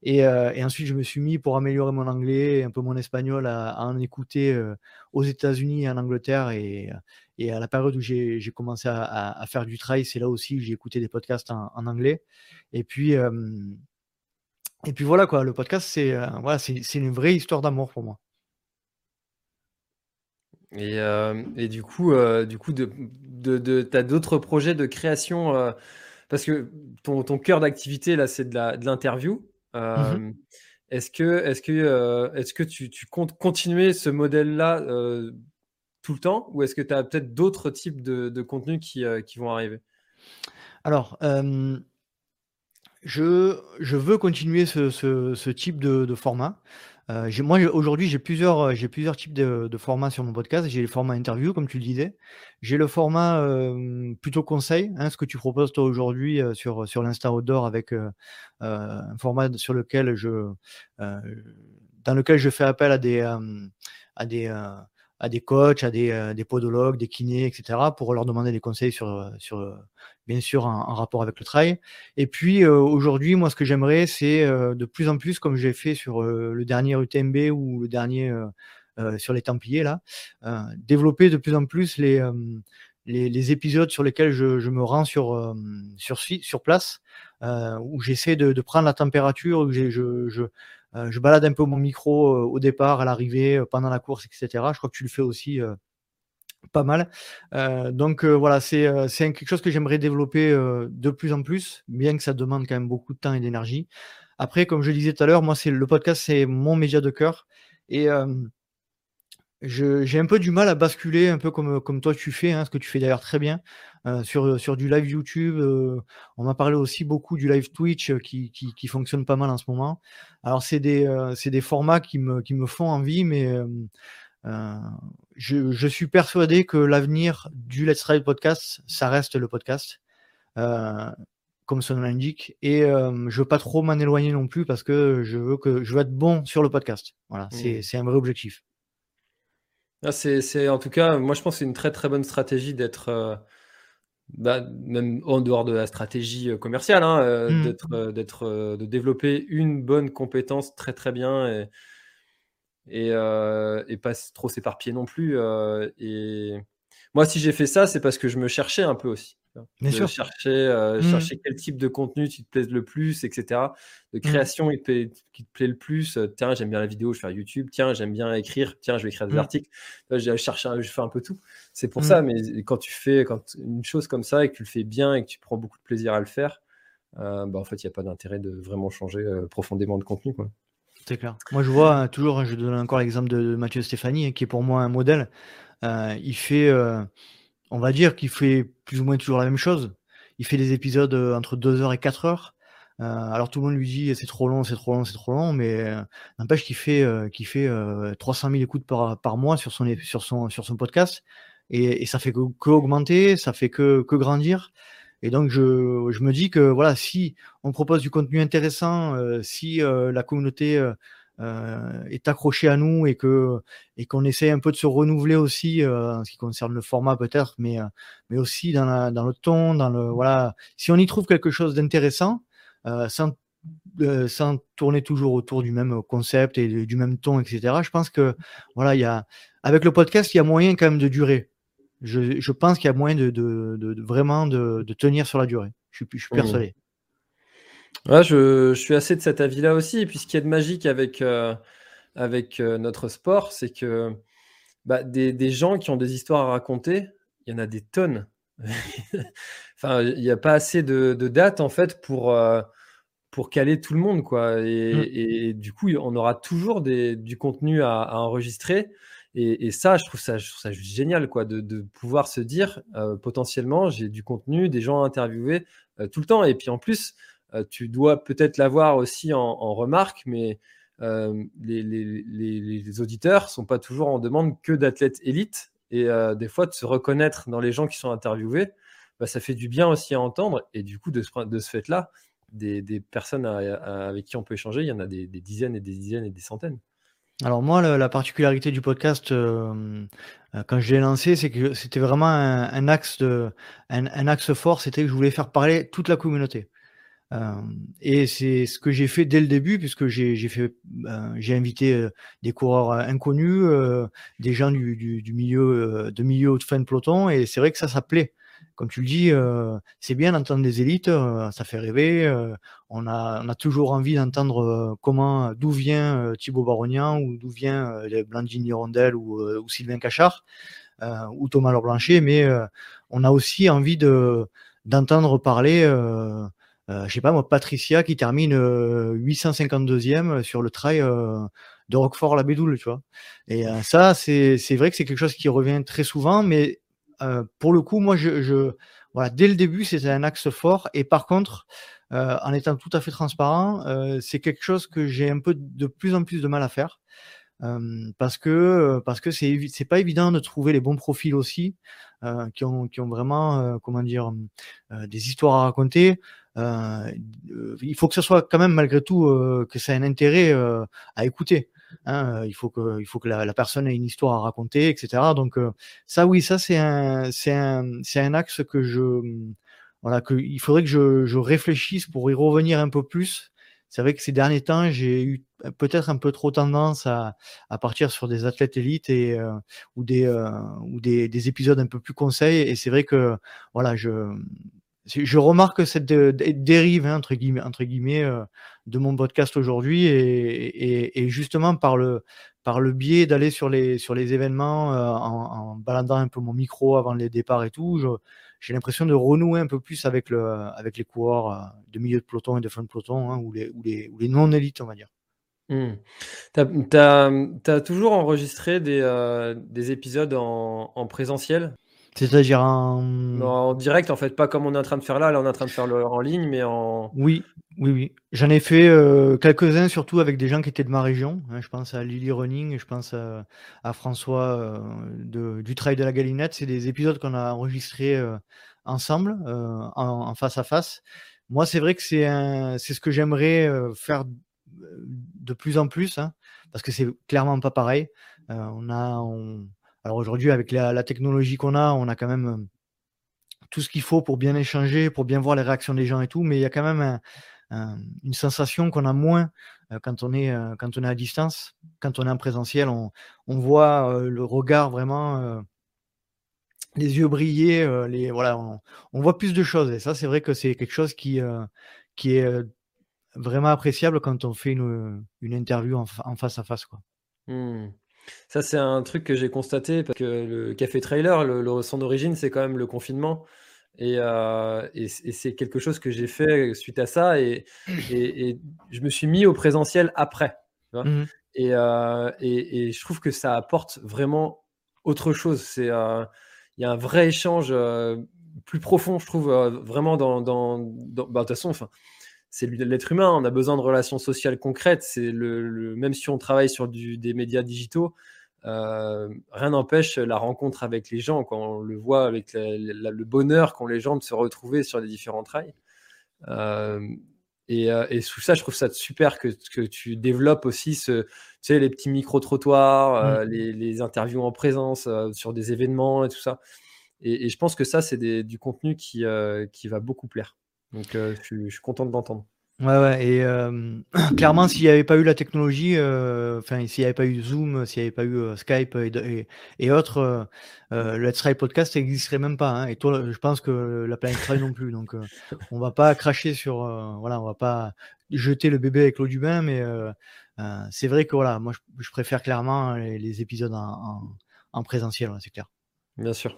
Et, euh, et, ensuite, je me suis mis pour améliorer mon anglais, un peu mon espagnol, à, à en écouter euh, aux États-Unis et en Angleterre. Et, et à la période où j'ai, commencé à, à, faire du trail, c'est là aussi que j'ai écouté des podcasts en, en anglais. Et puis, euh, et puis voilà quoi, le podcast, c'est euh, voilà, c'est une vraie histoire d'amour pour moi. Et, euh, et, du coup, euh, du coup, de, de, de tu as d'autres projets de création euh, parce que ton, ton cœur d'activité là, c'est de, l'interview. Mmh est-ce que, est-ce que, est-ce que tu, tu, comptes continuer ce modèle-là tout le temps? Ou est-ce que tu as peut-être d'autres types de, de contenus qui, qui, vont arriver? Alors, je, je, veux continuer ce, ce, ce type de, de format. Euh, moi, aujourd'hui, j'ai plusieurs, euh, j'ai plusieurs types de, de, formats sur mon podcast. J'ai le format interview, comme tu le disais. J'ai le format euh, plutôt conseil, hein, ce que tu proposes toi aujourd'hui euh, sur, sur l'Insta Outdoor avec euh, un format sur lequel je, dans lequel je fais appel à des, à des, à des coachs, à des, des podologues, des kinés, etc., pour leur demander des conseils sur, sur bien sûr en, rapport avec le trail. Et puis euh, aujourd'hui, moi, ce que j'aimerais, c'est euh, de plus en plus, comme j'ai fait sur euh, le dernier UTMB ou le dernier sur les Templiers, là, développer de plus en plus les, les, les, épisodes sur lesquels je, je me rends sur, sur, sur place, où j'essaie de, de, prendre la température, où je, je, je, balade un peu mon micro au départ, à l'arrivée, pendant la course, etc. Je crois que tu le fais aussi pas mal. Euh, donc euh, voilà, c'est euh, quelque chose que j'aimerais développer euh, de plus en plus, bien que ça demande quand même beaucoup de temps et d'énergie. Après, comme je disais tout à l'heure, moi, c'est le podcast, c'est mon média de cœur. Et j'ai un peu du mal à basculer, un peu comme, comme toi tu fais, hein, ce que tu fais d'ailleurs très bien, sur, sur du live YouTube. on m'a parlé aussi beaucoup du live Twitch qui, qui, qui, fonctionne pas mal en ce moment. Alors, c'est des, des formats qui me, qui me font envie, mais euh, je, je, suis persuadé que l'avenir du Let's Ride podcast, ça reste le podcast, euh, comme son nom l'indique. Et euh, je veux pas trop m'en éloigner non plus parce que je veux que je veux être bon sur le podcast. Voilà, mmh. c'est un vrai objectif. Ah, c'est en tout cas, moi je pense que c'est une très très bonne stratégie d'être, euh, bah, même en dehors de la stratégie euh, commerciale, hein, euh, mmh. d'être, d'être, de développer une bonne compétence très très bien. Et, et, et pas trop s'éparpiller non plus. Et moi, si j'ai fait ça, c'est parce que je me cherchais un peu aussi. Bien sûr. Chercher, euh, mmh. chercher quel type de contenu qui te plaise le plus, etc. De mmh. création qui te plaît le plus. Tiens, j'aime bien la vidéo, je fais YouTube. Tiens, j'aime bien écrire. Tiens, je vais écrire des mmh. articles. Je cherche, je fais un peu tout. C'est pour ça. Mais quand tu fais quand une chose comme ça et que tu le fais bien et que tu prends beaucoup de plaisir à le faire, bah, en fait, il n'y a pas d'intérêt de vraiment changer profondément de contenu. Quoi. C'est clair. Moi, je vois toujours, je donne encore l'exemple de, Mathieu Stéphanie, qui est pour moi un modèle. Euh, il fait, euh, on va dire qu'il fait plus ou moins toujours la même chose. Il fait des épisodes euh, entre 2 heures et 4 heures. alors tout le monde lui dit c'est trop long, c'est trop long, c'est trop long, mais n'empêche qu'il fait, qu'il fait 300 000 écoutes par, par mois sur son, sur son, sur son podcast. Et, et ça fait que, que, augmenter, ça fait que, que grandir. Et donc, je, je, me dis que voilà, si on propose du contenu intéressant, euh, si euh, la communauté euh, euh, est accrochée à nous et que et qu'on essaie un peu de se renouveler aussi en ce qui concerne le format peut-être, mais mais aussi dans, la, dans le ton, dans le voilà, si on y trouve quelque chose d'intéressant, sans sans tourner toujours autour du même concept et du même ton, etc. Je pense que voilà, il y a avec le podcast, il y a moyen quand même de durer je, je pense qu'il y a moyen de, de, de, vraiment de, tenir sur la durée. Je suis, je suis persuadé. Ouais, je, je, suis assez de cet avis-là aussi. Et puis, ce qui est de magique avec, euh, avec euh, notre sport, c'est que bah, des, des, gens qui ont des histoires à raconter, il y en a des tonnes. enfin, il n'y a pas assez de, de, dates, en fait, pour, euh, pour caler tout le monde. Quoi. Et, mm. et, du coup, on aura toujours des, du contenu à, à enregistrer. Et, ça, je trouve ça, je trouve ça juste génial, quoi, de, de pouvoir se dire euh, potentiellement, j'ai du contenu, des gens à interviewer euh, tout le temps. Et puis en plus, tu dois peut-être l'avoir aussi en, remarque, mais les, les, les, auditeurs sont pas toujours en demande que d'athlètes élites. Et des fois, de se reconnaître dans les gens qui sont interviewés, bah, ça fait du bien aussi à entendre. Et du coup, de ce, fait-là, des, personnes avec qui on peut échanger, il y en a des, dizaines et des dizaines et des centaines. Alors moi, la, particularité du podcast, euh, euh, quand je l'ai lancé, c'est que c'était vraiment un, axe de, un, axe fort, c'était que je voulais faire parler toute la communauté. Euh, et c'est ce que j'ai fait dès le début, puisque j'ai fait, j'ai invité des coureurs inconnus, des gens du, du, milieu, de milieu de fin de peloton, et c'est vrai que ça, ça plaît comme tu le dis, euh, c'est bien d'entendre des élites, euh, ça fait rêver. Euh, on, a, on, a, toujours envie d'entendre comment, d'où vient Thibaut Barognan ou d'où vient Blandini Rondel ou, ou, Sylvain Cachard ou Thomas Laure Blanchet, mais on a aussi envie de d'entendre parler. Je sais pas moi, Patricia qui termine 852e sur le trail de Roquefort-la-Bédoule, tu vois. Et ça, c'est vrai que c'est quelque chose qui revient très souvent, mais euh, pour le coup, moi, je, voilà, dès le début, c'était un axe fort. Et par contre, euh, en étant tout à fait transparent, euh, c'est quelque chose que j'ai un peu de plus en plus de mal à faire. parce que parce que c'est c'est pas évident de trouver les bons profils aussi qui ont qui ont vraiment comment dire des histoires à raconter il faut que ce soit quand même malgré tout que ça ait un intérêt à écouter Hein, il faut que, il faut que la, personne ait une histoire à raconter, etc. Donc ça, oui, ça c'est un, c'est un, c'est un axe que je, voilà, que il faudrait que je, je réfléchisse pour y revenir un peu plus. C'est vrai que ces derniers temps, j'ai eu peut-être un peu trop tendance à, à partir sur des athlètes élites et ou des ou des, des, épisodes un peu plus conseils. Et c'est vrai que voilà, je je remarque cette dérive hein, entre guillemets, euh, de mon podcast aujourd'hui et, justement par le biais d'aller sur les événements euh, en, baladant un peu mon micro avant les départs et tout, j'ai l'impression de renouer un peu plus avec le avec les coureurs euh, de milieu de peloton et de fin de peloton hein, ou les non élites on va dire. Mmh. Tu as, toujours enregistré des, des épisodes en, en présentiel? C'est-à-dire en... en direct, en fait, pas comme on est en train de faire là. Là, on est en train de faire le en ligne, mais en. Oui, oui, oui. J'en ai fait euh, quelques-uns, surtout avec des gens qui étaient de ma région. Hein. je pense à Lily Running, je pense à, François euh, de, du Trail de la Galinette. C'est des épisodes qu'on a enregistrés euh, ensemble, en, face à face. Moi, c'est vrai que c'est c'est ce que j'aimerais faire de plus en plus, hein, parce que c'est clairement pas pareil. on a, on, alors aujourd'hui, avec la, technologie qu'on a, on a quand même euh, tout ce qu'il faut pour bien échanger, pour bien voir les réactions des gens et tout, mais il y a quand même une sensation qu'on a moins euh, quand on est euh, quand on est à distance, quand on est en présentiel, on, voit le regard vraiment, les yeux briller, les voilà, on, voit plus de choses et ça c'est vrai que c'est quelque chose qui qui est vraiment appréciable quand on fait une, interview en, face à face quoi. Mmh. Ça, c'est un truc que j'ai constaté parce que le café trailer, le, son d'origine, c'est quand même le confinement. Et, euh, c'est quelque chose que j'ai fait suite à ça. Et, je me suis mis au présentiel après. Mmh euh, et, je trouve que ça apporte vraiment autre chose. C'est euh, il y a un vrai échange plus profond, je trouve, vraiment dans. dans, bah, de toute façon, enfin c'est l'être humain, on a besoin de relations sociales concrètes. C'est le, même si on travaille sur des médias digitaux, euh, rien n'empêche la rencontre avec les gens, quand on le voit avec le bonheur qu'ont les gens de se retrouver sur les différents trails. Euh, euh, et, sous ça, je trouve ça super que, tu développes aussi ce, les petits micro-trottoirs, mmh. les, interviews en présence sur des événements et tout ça. Et, je pense que ça, c'est du contenu qui, qui va beaucoup plaire. Donc, euh, je, suis, content de l'entendre. Ouais, ouais, et euh, clairement, s'il n'y avait pas eu la technologie, euh, enfin, s'il n'y avait pas eu Zoom, s'il n'y avait pas eu Skype et, autres, le Let's Try Podcast n'existerait même pas. Hein. et toi, je pense que la planète Try non plus. Donc, on va pas cracher sur, voilà, on va pas jeter le bébé avec l'eau du bain, mais c'est vrai que voilà, moi, je, préfère clairement les, épisodes en, présentiel, c'est clair. Bien sûr.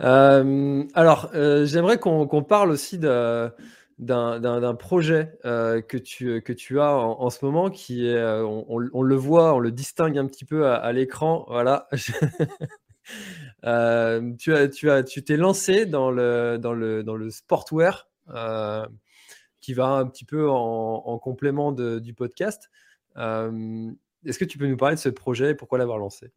Euh, alors, euh, j'aimerais qu'on parle aussi d'un projet euh, que, tu, que tu as en, ce moment qui est, on, le voit, on le distingue un petit peu à, l'écran. Voilà. tu as, tu as, tu t'es lancé dans le, dans le, dans le sportwear qui va un petit peu en, complément du podcast. Est-ce que tu peux nous parler de ce projet et pourquoi l'avoir lancé?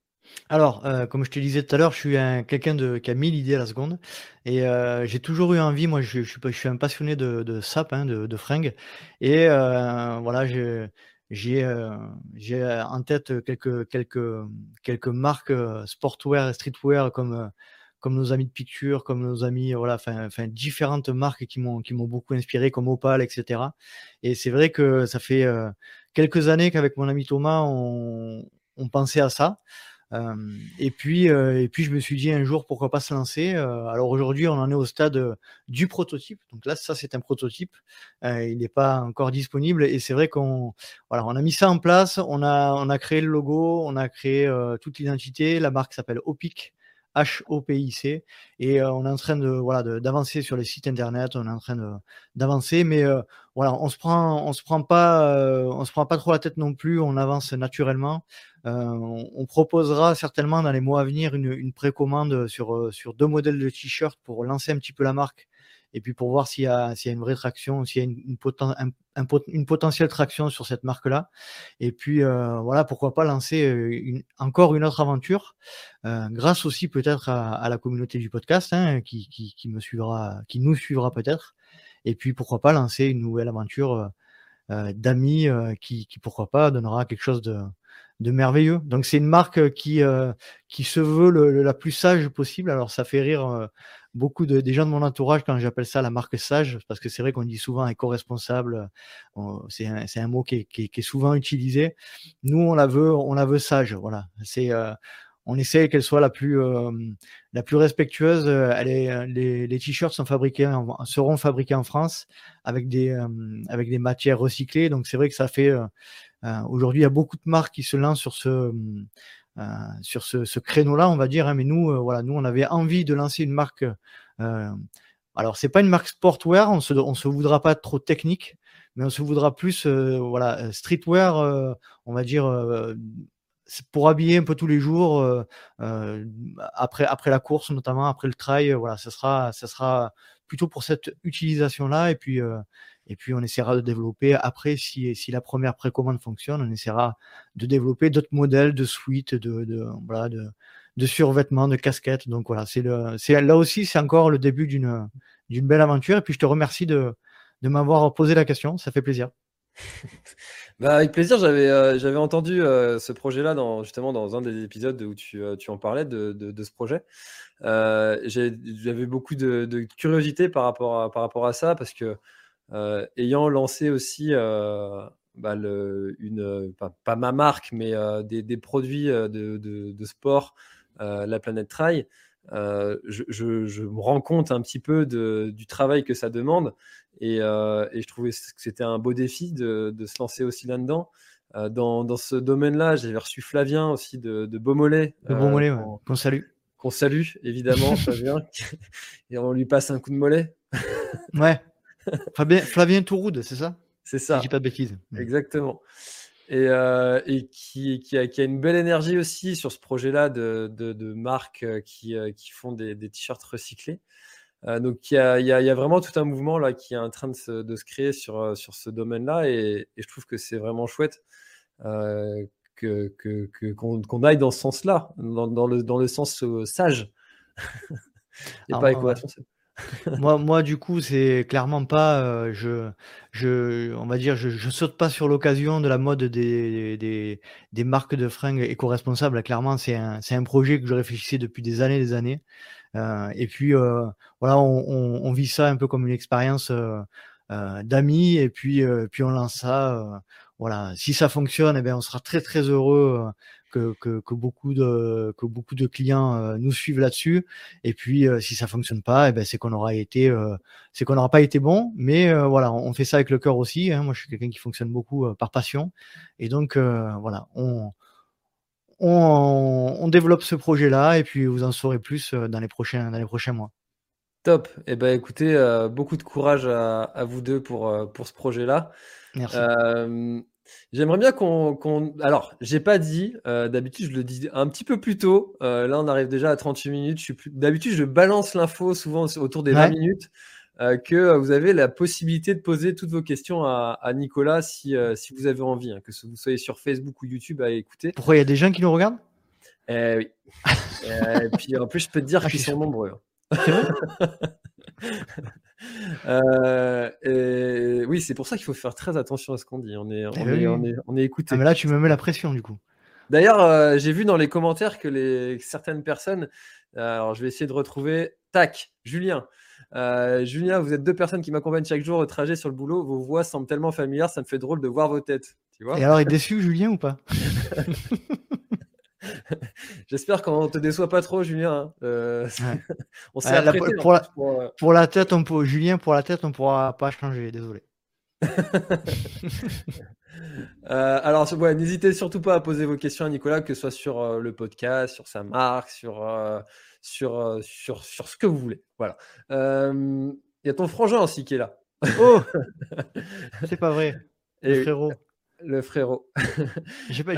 Alors, euh, comme je te disais tout à l'heure, je suis un quelqu'un de qui a mille idées à la seconde. Et euh, j'ai toujours eu envie, moi je je suis je suis un passionné de de sapes, hein, de de fringues. Et euh, voilà, je j'ai en tête quelques, quelques, quelques marques sportwear et streetwear comme comme nos amis de picture, comme nos amis, voilà, enfin, différentes marques qui m'ont qui m'ont beaucoup inspiré, comme Opal, etc. Et c'est vrai que ça fait quelques années qu'avec mon ami Thomas, on, on pensait à ça et puis, et puis je me suis dit un jour pourquoi pas se lancer. alors aujourd'hui, on en est au stade du prototype. Donc là, ça c'est un prototype. il n'est pas encore disponible et c'est vrai qu'on, voilà, on a mis ça en place. On a, on a créé le logo, on a créé toute l'identité. La marque s'appelle Opic. HOPIC et on est en train de voilà d'avancer sur les sites internet, on est en train d'avancer, mais voilà, on se prend on se prend pas on se prend pas trop la tête non plus, on avance naturellement. On, proposera certainement dans les mois à venir une, une précommande sur sur deux modèles de t-shirts pour lancer un petit peu la marque et puis pour voir s'il y, a, une vraie traction, s'il y a une, potentielle traction sur cette marque-là. Et puis euh, voilà, pourquoi pas lancer euh, encore une autre aventure, euh, grâce aussi peut-être à, la communauté du podcast, hein, qui nous suivra peut-être. Et puis pourquoi pas lancer une nouvelle aventure euh, d'amis qui, qui, pourquoi pas, donnera quelque chose de, de merveilleux. Donc c'est une marque qui, qui se veut le, la plus sage possible. Alors ça fait rire beaucoup de, des gens de mon entourage quand j'appelle ça la marque sage, parce que c'est vrai qu'on dit souvent éco-responsable, c'est un, un, mot qui est, qui, est, souvent utilisé. Nous, on la veut, on la veut sage. Voilà, c'est euh, on essaie qu'elle soit la plus euh, la plus respectueuse. Elle est, les, les t-shirts sont fabriqués seront fabriqués en France avec des euh, avec des matières recyclées. Donc c'est vrai que ça fait aujourd'hui il y a beaucoup de marques qui se lancent sur ce euh, sur ce, ce créneau-là, on va dire. Hein, mais nous, euh, voilà, nous, on avait envie de lancer une marque. Euh, alors, c'est pas une marque sportwear, on se, se voudra pas trop technique, mais on se voudra plus, voilà, streetwear, on va dire pour habiller un peu tous les jours euh, après après la course notamment après le trail voilà ça sera ça sera plutôt pour cette utilisation là et puis et puis, on essaiera de développer. Après, si, si la première précommande fonctionne, on essaiera de développer d'autres modèles de suites, de, de, voilà, de, de survêtements, de casquettes. Donc voilà, c'est là aussi, c'est encore le début d'une, belle aventure. Et puis, je te remercie de, de m'avoir posé la question. Ça fait plaisir. bah, avec plaisir, j'avais, euh, entendu euh, ce projet-là dans, justement dans un des épisodes où tu, euh, tu en parlais de, de, ce projet. j'avais beaucoup de, curiosité par rapport, à, par rapport à ça parce que ayant lancé aussi euh, bah, le, une, pas, ma marque, mais euh, des, des, produits de, de, de sport, la planète Trail, je, je, je, me rends compte un petit peu de, du travail que ça demande et, et je trouvais que c'était un beau défi de, de se lancer aussi là-dedans. Dans, dans, ce domaine-là, j'avais reçu Flavien aussi de, de Beaumolet. De Beaumolet, ouais. qu'on salue. Qu'on salue, évidemment, Flavien. et on lui passe un coup de mollet. ouais. Flavien, Flavien Touroud, c'est ça? C'est ça. Je dis pas de bêtises. Exactement. Et, euh, et qui, qui, a, qui, a, une belle énergie aussi sur ce projet-là de, de, de, marques euh, qui, euh, qui font des, des t-shirts recyclés. Euh, donc il y, a, il, y a, il y, a, vraiment tout un mouvement là qui est en train de se, de se créer sur, sur ce domaine-là et, et, je trouve que c'est vraiment chouette euh, que, que, qu'on, aille dans ce sens-là, dans, dans, le, dans le sens sage et Alors, pas éco-responsable moi, moi, du coup, c'est clairement pas, euh, je, je, on va dire, je, je saute pas sur l'occasion de la mode des, des, des marques de fringues éco-responsables. Clairement, c'est un, c'est un projet que je réfléchissais depuis des années, des années. Euh, et puis, euh, voilà, on, vit ça un peu comme une expérience d'amis. Et puis, puis on lance ça. voilà, si ça fonctionne, eh bien, on sera très très heureux que, que, que, beaucoup de que beaucoup de clients euh, nous suivent là-dessus. Et puis euh, si ça fonctionne pas, eh ben c'est qu'on aura été euh, c'est qu'on n'aura pas été bon. Mais voilà, on fait ça avec le cœur aussi. Hein. Moi, je suis quelqu'un qui fonctionne beaucoup par passion. Et donc voilà, on on, on, développe ce projet-là et puis vous en saurez plus dans les prochains dans les prochains mois. Top. Et eh ben écoutez, beaucoup de courage à, à, vous deux pour pour ce projet-là. Merci. J'aimerais bien qu'on. Qu Alors, j'ai pas dit, euh, d'habitude, je le dis un petit peu plus tôt. Euh, là, on arrive déjà à 38 minutes. Plus... D'habitude, je balance l'info souvent autour des ouais. 20 minutes. Euh, que vous avez la possibilité de poser toutes vos questions à, à Nicolas si, si vous avez envie, hein, que vous soyez sur Facebook ou YouTube à écouter. Pourquoi il y a des gens qui nous regardent? Eh, Oui. et puis en plus, je peux te dire ah, qu'ils sont nombreux. Hein. Euh, et, oui, c'est pour ça qu'il faut faire très attention à ce qu'on dit. On est, on Eh est, oui. on est, on est écouté. Ah, mais là, tu me mets la pression, du coup. D'ailleurs, euh, j'ai vu dans les commentaires que les, que certaines personnes, euh, alors je vais essayer de retrouver, tac, Julien. Julien, vous êtes deux personnes qui m'accompagnent chaque jour au trajet sur le boulot. Vos voix semblent tellement familières, ça me fait drôle de voir vos têtes. Tu vois? Et alors, il est déçu, Julien, ou pas? J'espère qu'on te déçoit pas trop, Julien. hein. Euh, Ouais. on s'est Ouais, pour pour, euh, Pour la tête, on peut... Julien, pour la tête, on pourra pas changer, désolé. Euh, alors, ouais, n'hésitez surtout pas à poser vos questions à Nicolas, que ce soit sur euh, le podcast, sur sa marque, sur, euh, sur, sur, sur ce que vous voulez. Voilà. Il y a ton frangin aussi qui est là. Oh C'est pas vrai, Et le oui, frérot. le frérot. J'ai pas,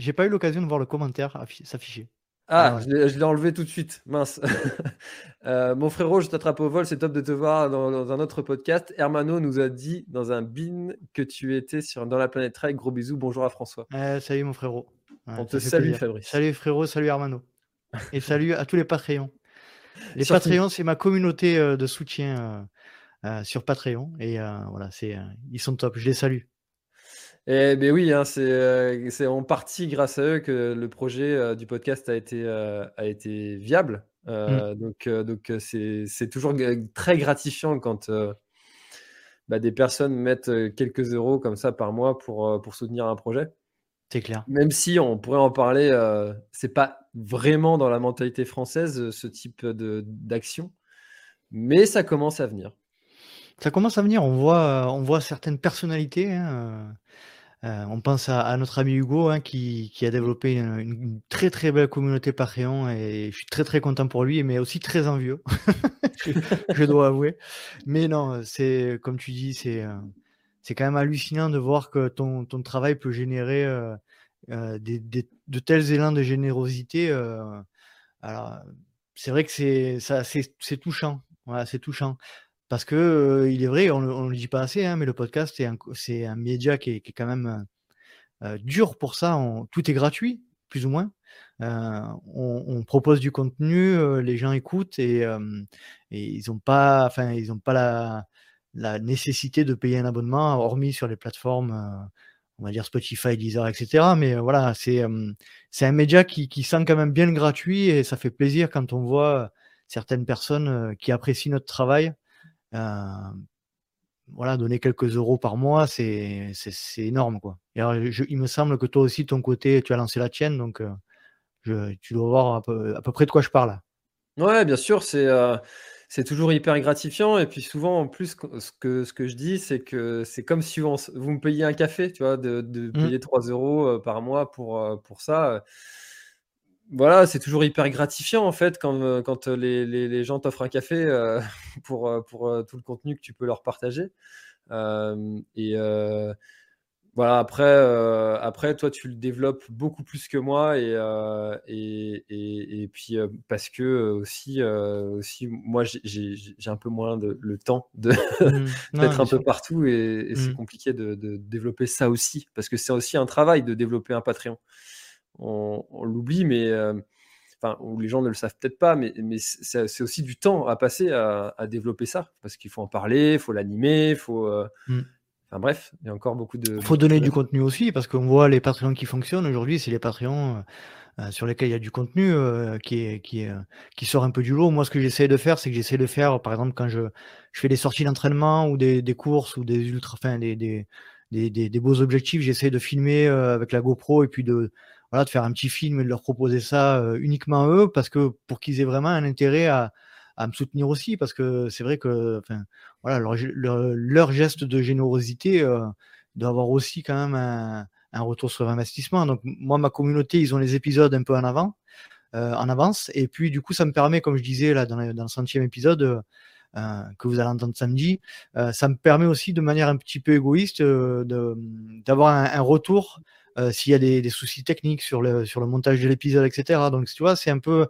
j'ai- pas eu l'occasion de voir le commentaire affi- s'afficher. Ah, Ah ouais. je l'ai- enlevé tout de suite. Mince. Euh, mon frérot, je t'attrape au vol. C'est top de te voir dans, dans un autre podcast. Hermano nous a dit dans un bin que tu étais sur, dans la planète Trail. Gros bisous. Bonjour à François. Euh, salut mon frérot. Ouais, On te salue, plaisir. Fabrice. Salut frérot, salut Armano. Et salut à tous les Patreons. Les Surtout. Patreons, c'est ma communauté euh, de soutien euh, sur Patreon. Et voilà, c'est, ils sont top, je les salue. Eh ben oui, hein, c'est euh, c'est en partie grâce à eux que le projet euh, du podcast a été, euh, a été viable. Euh, Donc, donc c'est c'est toujours très gratifiant quand bah, des personnes mettent quelques euros comme ça par mois pour, pour soutenir un projet. C'est clair. Même si on pourrait en parler, c'est pas vraiment dans la mentalité française ce type de d'action, mais ça commence à venir. Ça commence à venir, on voit, on voit certaines personnalités. hein, euh, euh, on pense à, à notre ami Hugo hein, qui, qui a développé une, une très très belle communauté Patreon et je suis très très content pour lui, mais aussi très envieux, je, je dois avouer. Mais non, c'est comme tu dis, c'est euh, c'est quand même hallucinant de voir que ton, ton travail peut générer euh, euh, des, des- de tels élans de générosité. alors, c'est vrai que c'est ça, c'est touchant. Voilà, c'est touchant. Parce que euh, il est vrai, on ne le dit pas assez, hein, mais le podcast, c'est un, c'est un média qui est, qui est quand même euh, euh, dur pour ça. On- tout est gratuit, plus ou moins. Euh, on, on propose du contenu, euh, les gens écoutent et, euh, et ils n'ont pas, enfin, ils ont pas la, la nécessité de payer un abonnement, hormis sur les plateformes, on va dire Spotify, Deezer, etc. Mais voilà, c'est euh, c'est un média qui, qui sent quand même bien le gratuit et ça fait plaisir quand on voit certaines personnes qui apprécient notre travail. Euh, voilà, donner quelques euros par mois, c'est énorme, quoi. Et alors, je- il me semble que toi aussi, de ton côté, tu as lancé la tienne, donc euh, je, tu dois voir à peu, à peu près de quoi je parle. Ouais, bien sûr, c'est euh, c'est toujours hyper gratifiant. Et puis souvent, en plus, ce que, ce que je dis, c'est que c'est comme si vous me payiez un café, tu vois, de, de Mm. payer 3 euros euh, par mois pour, pour ça. Voilà, c'est toujours hyper gratifiant, en fait, quand, euh, quand euh, les, les- les gens t'offrent un café euh, pour, pour tout le contenu que tu peux leur partager. Euh, et euh, voilà, après, après, toi, tu le développes beaucoup plus que moi et, et, et, et puis parce que aussi, aussi moi, j'ai- un peu moins de, le temps de Mm. Non, d'être un peu partout et, et c'est Mm. compliqué de, de développer ça aussi parce que c'est aussi un travail de développer un Patreon. On, on l'oublie, mais euh, enfin, les gens ne le savent peut-être pas, mais, mais c'est aussi du temps à passer à, à développer ça parce qu'il faut en parler, il faut l'animer, il faut. euh, Mm. Enfin bref, il y a encore beaucoup de. faut donner du contenu aussi, parce qu'on voit les Patreons qui fonctionnent aujourd'hui, c'est les Patreons euh, sur lesquels il y a du contenu euh, qui, est, qui, est, qui sort un peu du lot. Moi, ce que j'essaie de faire, c'est que j'essaie de faire, par exemple, quand je, je fais des sorties d'entraînement ou des, des courses ou des ultra, enfin, des, des, des, des, des beaux objectifs, j'essaie de filmer avec la GoPro et puis de, voilà, de faire un petit film et de leur proposer ça euh, uniquement à eux, parce que pour qu'ils aient vraiment un intérêt à, à me soutenir aussi, parce que c'est vrai que, enfin, voilà, leur, leur, leur geste de générosité euh, doit avoir aussi quand même un, un retour sur investissement. Donc moi, ma communauté, ils ont les épisodes un peu en avant, euh, en avance, et puis du coup, ça me permet, comme je disais là dans dans le centième épisode euh, que vous allez entendre samedi, euh, ça me permet aussi de manière un petit peu égoïste euh, d'avoir un, un, retour euh, s'il y a des, des, soucis techniques sur le sur le montage de l'épisode, etc. Donc tu vois, c'est un peu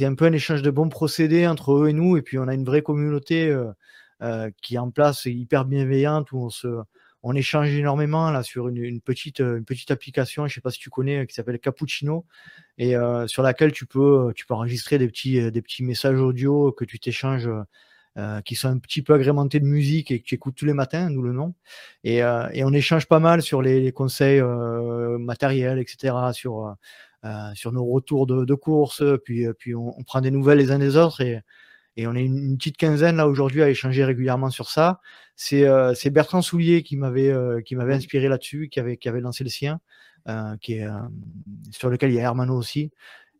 un peu un échange de bons procédés entre eux et nous, et puis on a une vraie communauté euh, euh, qui est en place, hyper bienveillante, où on se on échange énormément là sur une, une petite une petite application, je sais pas si tu connais, qui s'appelle Cappuccino, et euh, sur laquelle tu peux tu peux enregistrer des petits des petits messages audio que tu t'échanges qui sont un petit peu agrémentés de musique et que tu écoutes tous les matins, nous le nom. Et, et on échange pas mal sur les, conseils matériels, etc., sur, sur nos retours de, de course, puis, puis on, on, prend des nouvelles les uns des autres et, et on est une, petite quinzaine là aujourd'hui à échanger régulièrement sur ça. C'est Bertrand Soulier qui m'avait qui m'avait inspiré là-dessus, qui avait qui avait lancé le sien, qui est sur lequel il y a Hermano aussi.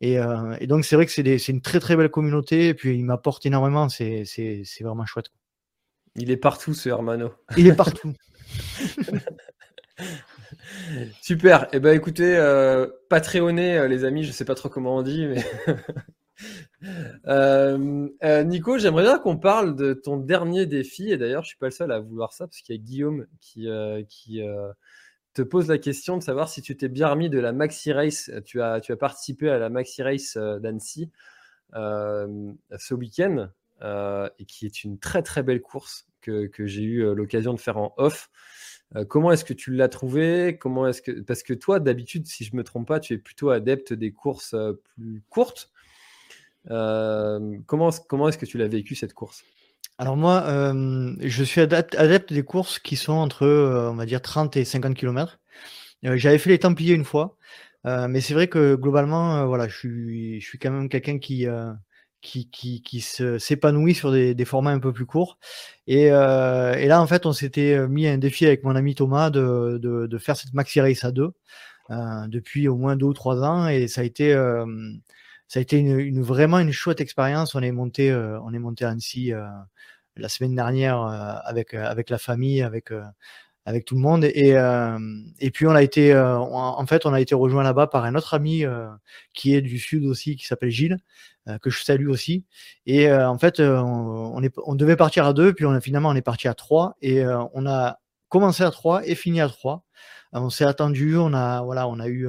Et, euh, et donc, c'est vrai que c'est une très très belle communauté. Et puis, il m'apporte énormément. C'est vraiment chouette. Il est partout, ce Hermano. Il est partout. Super. et eh ben, écoutez, euh, Patreonné, euh, les amis, je sais pas trop comment on dit, mais. Euh, Nico, j'aimerais bien qu'on parle de ton dernier défi. Et d'ailleurs, je suis pas le seul à vouloir ça, parce qu'il y a Guillaume qui, qui te pose la question de savoir si tu t'es bien remis de la Maxi Race. Tu as, tu as participé à la Maxi Race euh, d'Annecy euh, ce week-end, euh, et qui est une très très belle course que, que j'ai eu l'occasion de faire en off. comment est-ce que tu l'as trouvé? Comment est-ce que parce que toi d'habitude, si je me trompe pas, tu es plutôt adepte des courses plus courtes. comment comment est-ce que tu l'as vécu cette course? Alors moi, je suis adepte des courses qui sont entre, on va dire 30 et 50 km. j'avais fait les Templiers une fois, mais c'est vrai que globalement, voilà, je suis je suis quand même quelqu'un qui, qui qui qui s'épanouit sur des formats un peu plus courts et et là, en fait, on s'était, mis un défi avec mon ami Thomas de de de faire cette maxi race à deux, depuis au moins deux ou trois ans et ça a été, ça a été une une vraiment une chouette expérience. On est monté, on est monté à Annecy, la semaine dernière euh, avec euh, avec la famille, avec euh, avec tout le monde. Et, et puis on a été, en fait, on a été rejoint là-bas par un autre ami qui est du sud aussi, qui s'appelle Gilles, que je salue aussi. Et en fait, on, est, on devait partir à deux, puis on a, finalement on est parti à trois, et on a commencé à trois et fini à trois. on s'est attendu, on a, voilà, on a eu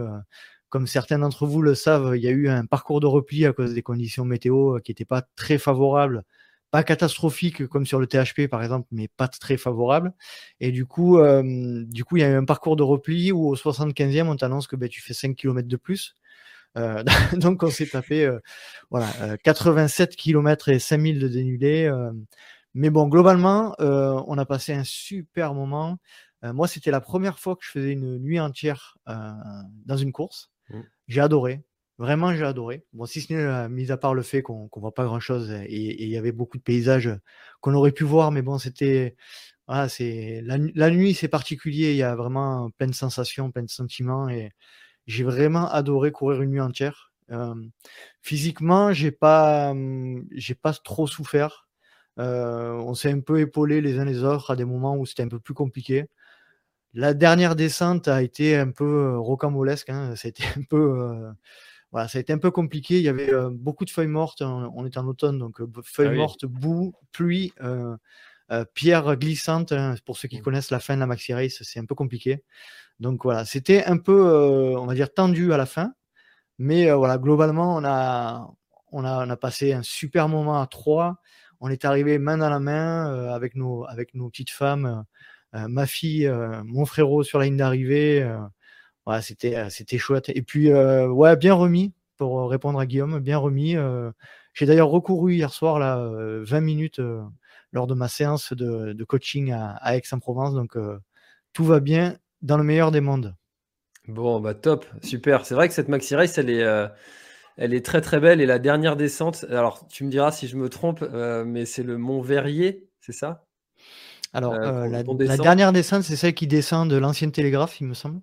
comme certains d'entre vous le savent, il y a eu un parcours de repli à cause des conditions météo qui n'étaient pas très favorables pas catastrophique comme sur le THP par exemple, mais pas très favorable. Et du coup, euh, du coup, il y a eu un parcours de repli où au 75e, on t'annonce que ben, tu fais 5 km de plus. Euh, donc on s'est tapé euh, voilà, 87 km et 5000 de dénulé. mais bon, globalement, on a passé un super moment. moi, c'était la première fois que je faisais une nuit entière dans une course. Mmh. J'ai adoré. Vraiment, j'ai adoré. Bon, si ce n'est euh, mis à part le fait qu'on ne voit pas grand-chose et il y avait beaucoup de paysages qu'on aurait pu voir, mais bon, c'était voilà, c'est la, nuit, c'est particulier. Il y a vraiment plein de sensations, plein de sentiments et j'ai vraiment adoré courir une nuit entière. physiquement, j'ai pas, j'ai pas trop souffert. on s'est un peu épaulé les uns les autres à des moments où c'était un peu plus compliqué. La dernière descente a été un peu rocambolesque. Hein. C'était un peu voilà, ça a été un peu compliqué. Il y avait euh, beaucoup de feuilles mortes. On, est en automne, donc euh, feuilles ah mortes, boue, pluie, euh, pierres glissantes. Hein, pour ceux qui mmh. connaissent la fin de la Maxi Race, c'est un peu compliqué. Donc voilà, c'était un peu, on va dire, tendu à la fin. Mais voilà, globalement, on a, on, a, on a passé un super moment à trois. On est arrivé main dans la main avec, nos, avec nos petites femmes, ma fille, mon frérot sur la ligne d'arrivée c'était, euh, c'était chouette. Et puis, euh, ouais, bien remis, pour répondre à Guillaume, bien remis. Euh, j'ai d'ailleurs recouru hier soir, là, 20 minutes lors de ma séance de, coaching à, Aix-en-Provence. Donc, tout va bien dans le meilleur des mondes. Bon, bah top, super. C'est vrai que cette Maxi Race, elle est, elle est très très belle. Et la dernière descente, alors tu me diras si je me trompe, mais c'est le Mont Verrier, c'est ça? Alors, la, la, dernière descente, c'est celle qui descend de l'ancienne télégraphe, il me semble.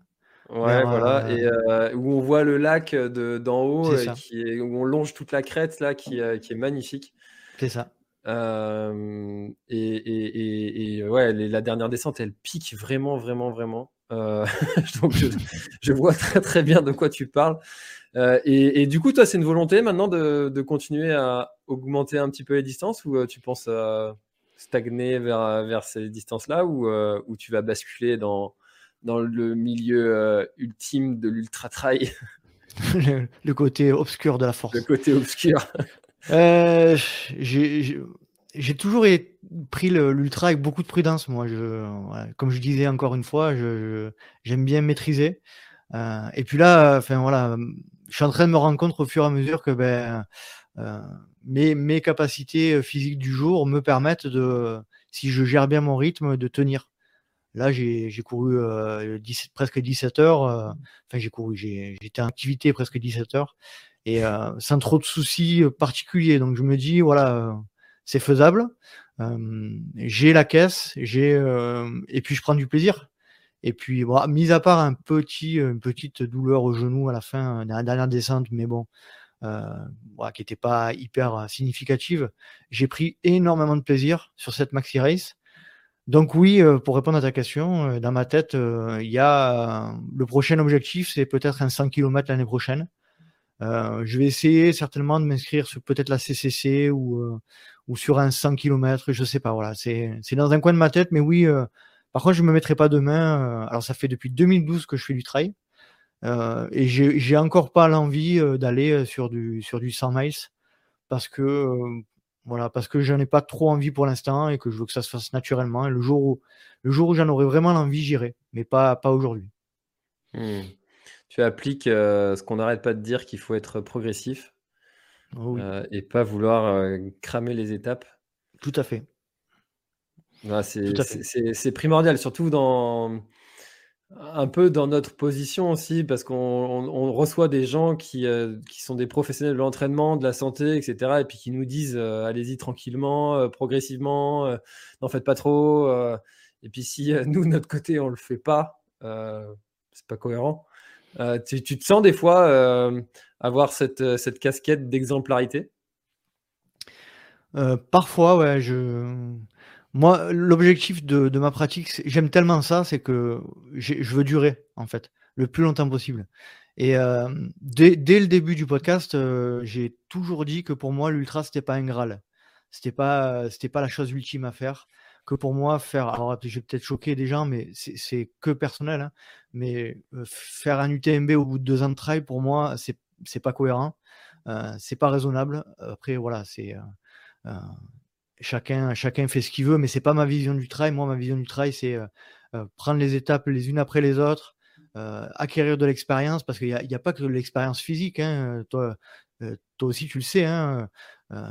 Ouais, voilà, et euh, où on voit le lac de d'en haut, euh, qui est où on longe toute la crête là, qui, euh, qui est magnifique. C'est ça. et et et ouais, la dernière descente, elle pique vraiment, vraiment, vraiment. donc je je vois très, très bien de quoi tu parles. et et du coup, toi, c'est une volonté maintenant de de continuer à augmenter un petit peu les distances ou, tu penses, stagner vers, vers ces distances-là ou, ou tu vas basculer dans dans le milieu euh, ultime de l'ultra trail? le, côté obscur de la force. Le côté obscur. Euh, j'ai toujours pris l'ultra avec beaucoup de prudence. Moi, je, comme je disais encore une fois, j'aime bien maîtriser. Euh, et puis là, enfin voilà, je suis en train de me rendre compte au fur et à mesure que ben mes, mes capacités physiques du jour me permettent de, si je gère bien mon rythme, de tenir. Là, j'ai couru presque 17 heures. enfin, j'ai couru, j'étais en activité presque 17 heures et sans trop de soucis particuliers. Donc, je me dis, voilà, c'est faisable. j'ai la caisse, j'ai et puis je prends du plaisir. Et puis, bon, mis à part un petit, une petite douleur au genou à la fin, la dernière descente, mais bon, euh, qui n'était pas hyper significative, j'ai pris énormément de plaisir sur cette maxi race. Donc oui, euh, pour répondre à ta question, euh, dans ma tête, il y a le prochain objectif, c'est peut-être un 100 km l'année prochaine. je vais essayer certainement de m'inscrire sur peut-être la CCC ou, ou sur un 100 km, je sais pas. Voilà, c'est dans un coin de ma tête, mais oui. par contre, je me mettrai pas demain. alors, ça fait depuis 2012 que je fais du trail. Et j'ai encore pas l'envie d'aller sur du, sur du 100 miles parce que voilà, parce que j'en ai pas trop envie pour l'instant et que je veux que ça se fasse naturellement. Et le jour où, le jour où j'en aurai vraiment l'envie, j'irai, mais pas, pas aujourd'hui. Mmh. Tu appliques ce qu'on n'arrête pas de dire qu'il faut être progressif oh et pas vouloir cramer les étapes. Tout à fait. c'est primordial, surtout dans, un peu dans notre position aussi, parce qu'on reçoit des gens qui, euh, qui, sont des professionnels de l'entraînement, de la santé, etc., et puis qui nous disent euh, allez-y tranquillement, euh, progressivement, n'en faites pas trop. et puis si nous, notre côté, on le fait pas, c'est pas cohérent. Tu, tu, te sens des fois avoir cette, cette casquette d'exemplarité? Parfois, ouais, je moi, l'objectif de, ma pratique, j'aime tellement ça, c'est que je veux durer, en fait, le plus longtemps possible. Et euh, dès, le début du podcast, euh, j'ai toujours dit que pour moi, l'ultra, c'était pas un Graal. C'était pas, pas la chose ultime à faire. Que pour moi, faire, alors je vais peut-être choquer des gens, mais c'est que personnel, hein, mais euh, faire un UTMB au bout de deux ans de trail, pour moi, c'est pas cohérent, c'est pas raisonnable. Après, voilà, c'est chacun, chacun fait ce qu'il veut, mais c'est pas ma vision du trail. Moi, ma vision du trail, c'est euh, euh, prendre les étapes les unes après les autres, euh, acquérir de l'expérience, parce qu'il n'y a, a, pas que l'expérience physique. Hein. Toi, toi aussi, tu le sais. Hein.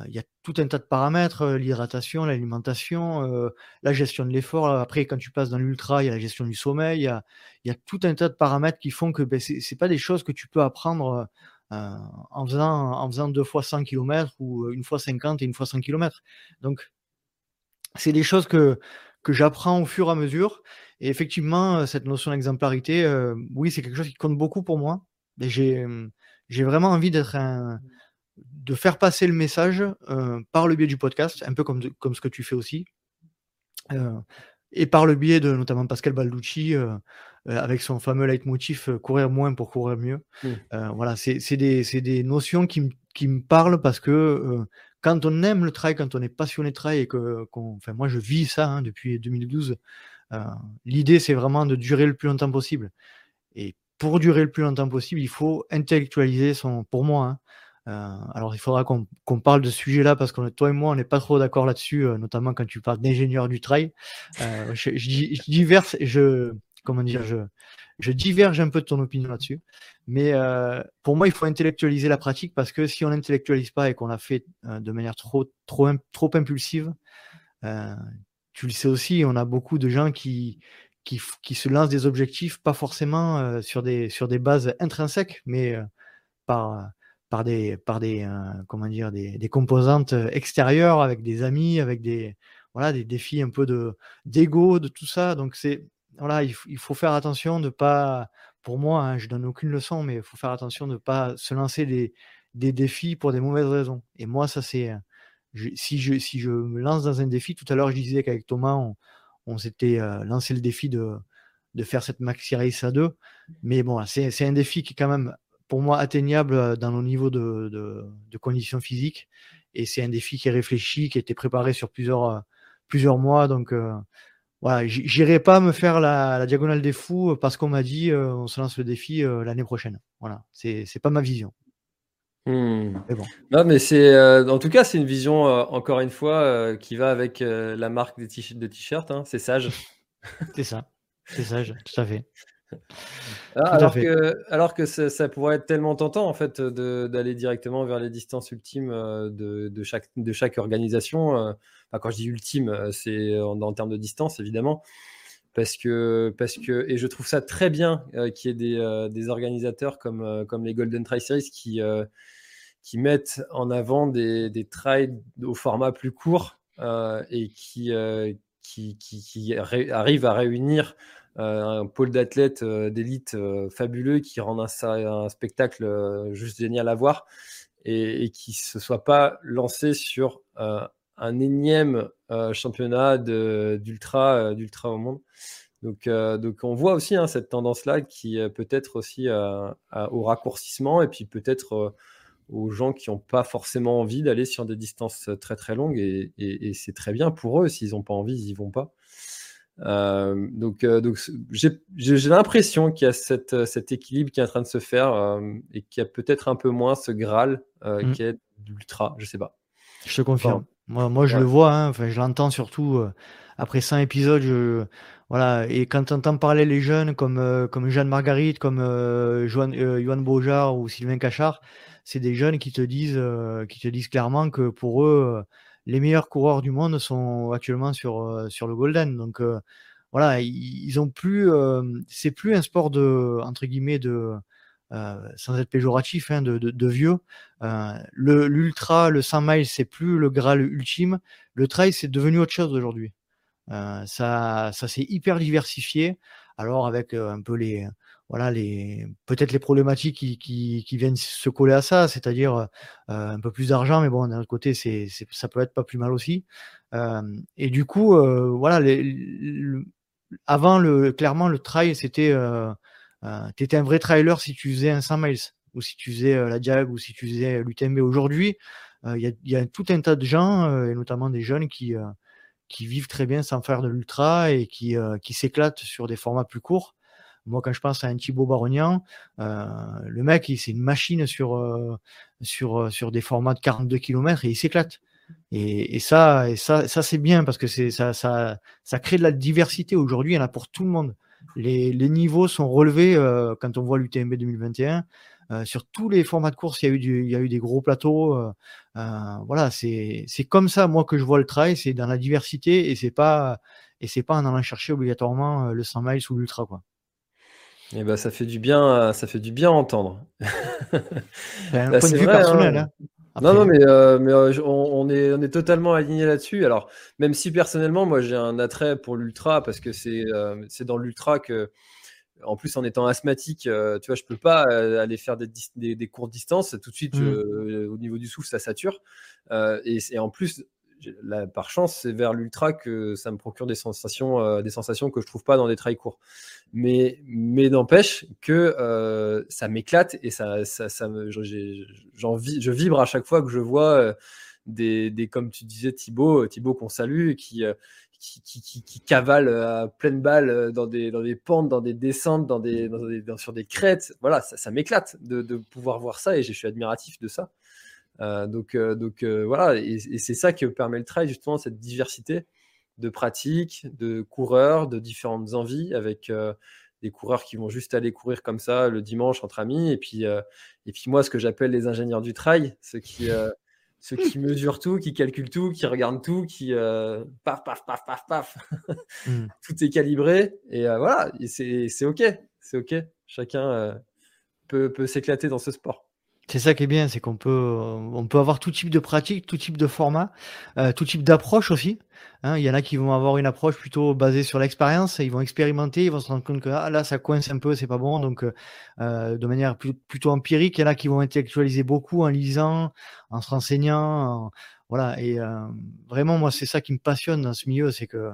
Il y a tout un tas de paramètres, l'hydratation, l'alimentation, la gestion de l'effort. Après, quand tu passes dans l'ultra, il y a la gestion du sommeil. Il y a, tout un tas de paramètres qui font que ben, ce n'est pas des choses que tu peux apprendre en, faisant, en faisant deux fois 100 km ou une fois 50 et une fois 100 km. Donc, c'est des choses que, j'apprends au fur et à mesure. Et effectivement, euh, cette notion d'exemplarité, euh, oui, c'est quelque chose qui compte beaucoup pour moi. J'ai, j'ai vraiment envie de faire passer le message par le biais du podcast, un peu comme ce que tu fais aussi. Et par le biais de notamment Pascal Balducci, euh, avec son fameux leitmotiv euh, courir moins pour courir mieux. Mmh. Euh, voilà, c'est des, des, notions qui, qui, me parlent parce que quand on aime le trail, quand on est passionné de trail et que, enfin, moi je vis ça hein, depuis 2012, l'idée c'est vraiment de durer le plus longtemps possible. Et pour durer le plus longtemps possible, il faut intellectualiser son, pour moi, hein, alors, il faudra qu'on parle de ce sujet-là parce que toi et moi, on n'est pas trop d'accord là-dessus, notamment quand tu parles d'ingénieur du trail. je, je, je, diverse, je, comment dire, je, je diverge un peu de ton opinion là-dessus. Mais euh, pour moi, il faut intellectualiser la pratique parce que si on n'intellectualise pas et qu'on la fait euh, de manière trop, trop, trop impulsive, euh, tu le sais aussi, on a beaucoup de gens qui, qui, qui se lancent des objectifs, pas forcément sur, des, sur des bases intrinsèques, mais par, par des, par des, comment dire, des, composantes extérieures avec des amis, avec des, voilà, des défis un peu de d'ego, de tout ça. Donc c'est voilà, il, faut faire attention de pas, pour moi, hein, je donne aucune leçon, mais il faut faire attention de pas se lancer des, des, défis pour des mauvaises raisons. Et moi, ça c'est, euh, si je, si je me lance dans un défi, tout à l'heure je disais qu'avec Thomas, on, s'était euh, lancé le défi de, de faire cette maxi race à deux, mais bon, c'est un défi qui est quand même pour moi atteignable euh, dans nos niveaux de, de, conditions physiques, et c'est un défi qui est réfléchi, qui a été préparé sur plusieurs, plusieurs mois, donc voilà, j'irai pas me faire la, diagonale des fous parce qu'on m'a dit euh, on se lance le défi euh, l'année prochaine. Voilà, c'est pas ma vision. Hmm. Mais bon. Non, mais c'est euh, en tout cas c'est une vision encore une fois qui va avec la marque des de t-shirts. Hein, c'est sage. c'est ça, c'est sage, tout à fait. Ah, alors, que, alors que ça, pourrait être tellement tentant en fait d'aller directement vers les distances ultimes euh, de, chaque, de chaque organisation. Euh, quand je dis ultime, euh, c'est en, termes de distance évidemment. Parce que, parce que, et je trouve ça très bien qu'il y ait des, organisateurs comme, comme les Golden Try Series qui, qui mettent en avant des, des au format plus court et qui, qui, qui, arrivent à réunir un pôle d'athlètes euh, d'élite euh, fabuleux qui rendent un, spectacle juste génial à voir et, qui ne se soit pas lancé sur un énième championnat d'ultra d'ultra au monde. Donc, donc on voit aussi hein, cette tendance-là qui peut-être aussi au raccourcissement et puis peut-être aux gens qui n'ont pas forcément envie d'aller sur des distances très très longues et c'est très bien pour eux. S'ils n'ont pas envie, ils n'y vont pas. Euh, donc, euh, donc j'ai l'impression qu'il y a cette, euh, cet équilibre qui est en train de se faire et qu'il y a peut-être un peu moins ce Graal mmh. qui est l'ultra, je sais pas. Je te confirme. moi, moi, je le vois, hein, enfin, je l'entends surtout après 100 épisodes. Je, voilà, et quand tu entends parler les jeunes comme, comme Jeanne Marguerite, comme Johan Beaujard ou Sylvain Cachard, c'est des jeunes qui te disent, qui te disent clairement que pour eux, les meilleurs coureurs du monde sont actuellement sur, euh, sur le Golden. Donc euh, voilà, ils, ont plus, euh, c'est plus un sport de entre guillemets de sans être péjoratif, hein, de, de, vieux. le l'ultra, le 100 miles, c'est plus le Graal ultime. Le trail, c'est devenu autre chose aujourd'hui. ça, ça s'est hyper diversifié. Alors avec un peu les, voilà les peut-être les problématiques qui, qui, viennent se coller à ça, c'est-à-dire euh, un peu plus d'argent, mais bon d'un autre côté c'est, ça peut être pas plus mal aussi. Euh, et du coup euh, voilà avant le clairement le trail c'était tu étais un vrai trailer si tu faisais un 100 miles ou si tu faisais la Diag ou si tu faisais l'UTMB aujourd'hui il y a, y, a, tout un tas de gens et notamment des jeunes qui qui vivent très bien sans faire de l'ultra et qui, qui s'éclatent sur des formats plus courts. Moi, quand je pense à un Thibaut Barognan, euh, le mec, c'est une machine sur, euh, sur, euh, sur des formats de 42 km et il s'éclate. Et, et, ça, et ça, ça c'est bien parce que ça, ça, ça crée de la diversité. Aujourd'hui, il y en a pour tout le monde. Les, les niveaux sont relevés euh, quand on voit l'UTMB 2021. Euh, sur tous les formats de course, il y a eu, du, il y a eu des gros plateaux. Euh, voilà, c'est comme ça, moi, que je vois le trail, c'est dans la diversité et c'est pas et c'est pas en allant chercher obligatoirement le 100 miles ou l'ultra, quoi. Eh ben, ça fait du bien, ça fait du bien à entendre. un bah, point de vue personnel. Hein. Hein. Non, non, mais, euh, mais euh, on, est, on est totalement aligné là-dessus. Alors, même si personnellement, moi, j'ai un attrait pour l'ultra parce que c'est euh, c'est dans l'ultra que, en plus, en étant asthmatique, tu vois, je peux pas aller faire des, des, des courtes distances. Tout de suite, mmh. au niveau du souffle, ça sature. et, et en plus, par chance, c'est vers l'ultra que ça me procure des sensations, euh, des sensations que je trouve pas dans des trails courts. Mais, mais n'empêche que euh, ça m'éclate et ça, ça, me, je vibre à chaque fois que je vois euh, des, des, comme tu disais Thibaut, Thibaut qu'on salue, qui, qui, qui, qui, cavale à pleine balle dans des, dans des pentes, dans des descentes, dans des, sur des crêtes. Voilà, ça, m'éclate de, pouvoir voir ça et je suis admiratif de ça. Euh, donc, euh, donc euh, voilà, et, c'est ça que permet le trail, justement, cette diversité de pratiques, de coureurs, de différentes envies, avec des coureurs qui vont juste aller courir comme ça le dimanche entre amis, et puis, et puis moi, ce que j'appelle les ingénieurs du trail, ceux qui, ceux qui mesurent tout, qui calculent tout, qui regardent tout, qui paf, paf, paf, paf, paf, mmh. tout est calibré, et voilà, c'est ok, c'est ok, chacun peut, peut s'éclater dans ce sport. C'est ça qui est bien, c'est qu'on peut, on peut avoir tout type de pratique, tout type de format, euh, tout type d'approche aussi. Hein. Il y en a qui vont avoir une approche plutôt basée sur l'expérience, ils vont expérimenter, ils vont se rendre compte que ah, là ça coince un peu, c'est pas bon, donc euh, de manière plutôt empirique. Il y en a qui vont intellectualiser beaucoup en lisant, en se renseignant, voilà. Et euh, vraiment, moi, c'est ça qui me passionne dans ce milieu, c'est que euh,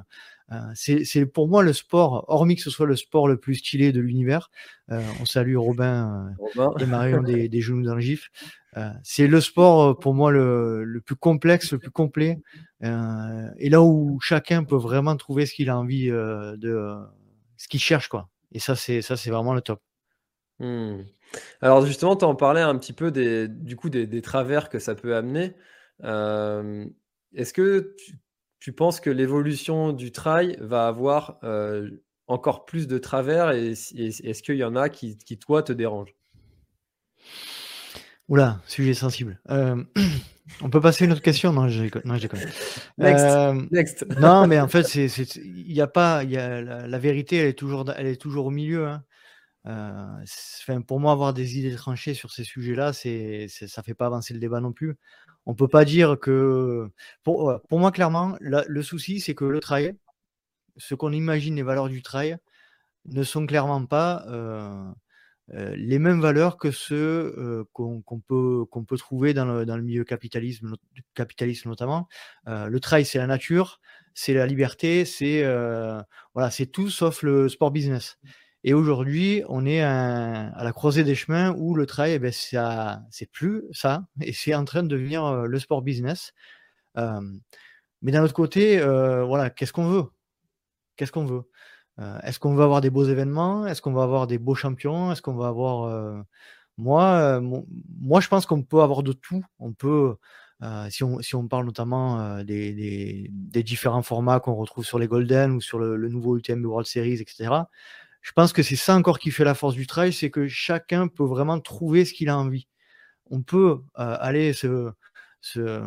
c'est pour moi le sport, hormis que ce soit le sport le plus stylé de l'univers. Euh, on salue Robin, et Marion des, des, genoux dans le gif. c'est le sport pour moi le, le, plus complexe, le plus complet, et là où chacun peut vraiment trouver ce qu'il a envie de, ce qu'il cherche quoi. Et ça c'est ça c'est vraiment le top. Mmh. Alors justement, tu en parlais un petit peu des, du coup des, des travers que ça peut amener. Est-ce que tu, tu penses que l'évolution du trail va avoir, euh, encore plus de travers et, est-ce qu'il y en a qui, qui, toi, te dérangent? Oula, sujet sensible. Euh, on peut passer à une autre question? Non, je non, je Next. Euh, Next. non, mais en fait, il n'y a pas, y a, la, vérité, elle est toujours, elle est toujours au milieu. Hein. Euh, pour moi, avoir des idées tranchées sur ces sujets-là, c'est, ça fait pas avancer le débat non plus. On peut pas dire que, pour, pour moi, clairement, le souci, c'est que le trail, ce qu'on imagine les valeurs du trail, ne sont clairement pas euh, les mêmes valeurs que ceux euh, qu'on peut, peut trouver dans le, dans le milieu capitalisme, capitalisme notamment. Euh, le trail, c'est la nature, c'est la liberté, c'est voilà, c'est tout sauf le sport business. Et aujourd'hui, on est à, la croisée des chemins où le trail, eh ben, c'est plus ça, et c'est en train de devenir le sport business. mais d'un autre côté, voilà, qu'est-ce qu'on veut? Qu'est-ce qu'on veut? Euh, est-ce qu'on va avoir des beaux événements? Est-ce qu'on va avoir des beaux champions? Est-ce qu'on va avoir. Euh, moi, euh, moi, je pense qu'on peut avoir de tout. On peut. si, on, si, on, parle notamment des, des, différents formats qu'on retrouve sur les Golden ou sur le, nouveau UTM World Series, etc., je pense que c'est ça encore qui fait la force du trail, c'est que chacun peut vraiment trouver ce qu'il a envie. On peut aller se, se,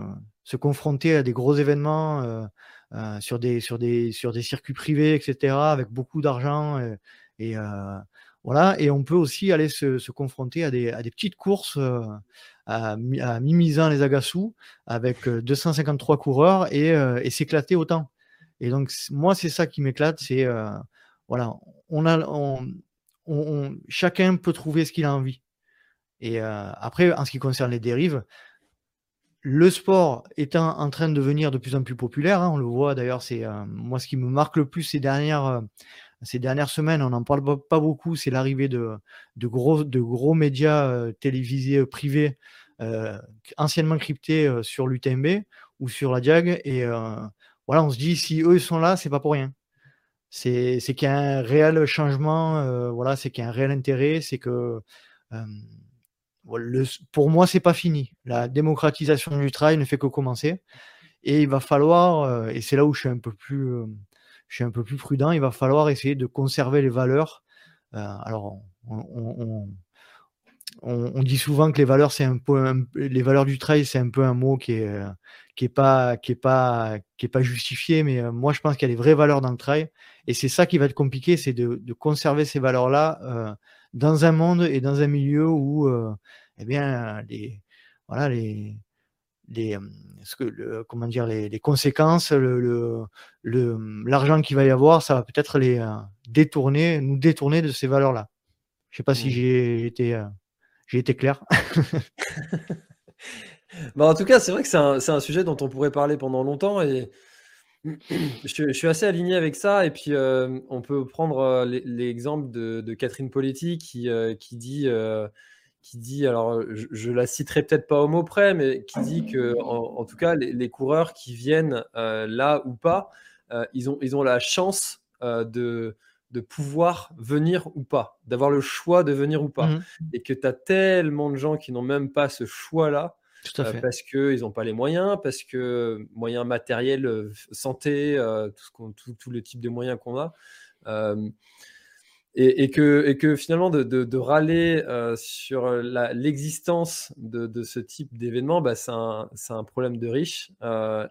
se, confronter à des gros événements euh, sur, des, sur, des, sur des circuits privés, etc., avec beaucoup d'argent. Euh, et, euh, voilà. et on peut aussi aller se, se confronter à des, à des, petites courses à, à Mimizan les Agassous avec 253 coureurs et, et s'éclater autant. Et donc, moi, c'est ça qui m'éclate. C'est voilà, on a, on, chacun peut trouver ce qu'il a envie. Et après, en ce qui concerne les dérives, le sport étant en train de devenir de plus en plus populaire, hein, on le voit d'ailleurs, c'est euh, moi ce qui me marque le plus ces dernières, euh, ces dernières semaines, on n'en parle pas beaucoup, c'est l'arrivée de, gros, de gros médias euh, télévisés privés anciennement cryptés sur l'UTMB ou sur la Diag. Et voilà, on se dit, si eux sont là, c'est pas pour rien. C'est qu'il y a un réel changement, voilà, c'est qu'il y a un réel intérêt, c'est que pour moi, c'est pas fini. La démocratisation du trail ne fait que commencer. Et il va falloir, euh, et c'est là où je suis un peu plus, euh, je suis un peu plus prudent, il va falloir essayer de conserver les valeurs. Euh, alors, on, dit souvent que les valeurs, c'est un peu, les valeurs du trail, c'est un peu un mot qui est, qui est pas, qui est pas, qui est pas justifié. Mais moi, je pense qu'il y a des vraies valeurs dans le trail, et c'est ça qui va être compliqué, c'est de, de, conserver ces valeurs-là dans un monde et dans un milieu où, euh, eh bien, les, voilà, les, les, ce que, le, comment dire, les, les conséquences, le, le, l'argent qu'il va y avoir, ça va peut-être les euh, détourner, nous détourner de ces valeurs-là. Je sais pas si mmh. j'ai été, euh, j'ai été clair. bah en tout cas, c'est vrai que c'est un, c'est un sujet dont on pourrait parler pendant longtemps et je, suis assez aligné avec ça. Et puis, euh, on peut prendre euh, l'exemple de, Catherine Poletti qui, euh, qui dit, qui dit alors, je, la citerai peut-être pas au mot près, mais qui dit que, en, tout cas, les, coureurs qui viennent là ou pas, ils, ont, ils ont la chance de, de pouvoir venir ou pas, d'avoir le choix de venir ou pas. Mmh Et que tu as tellement de gens qui n'ont même pas ce choix-là euh, parce qu'ils n'ont pas les moyens, parce que moyens matériels, euh, santé, euh, tout, ce tout, le type de moyens qu'on a. Et, que, et, que, finalement, de, de, râler sur l'existence de, de, ce type d'événement, bah, c'est un, un, problème de riches.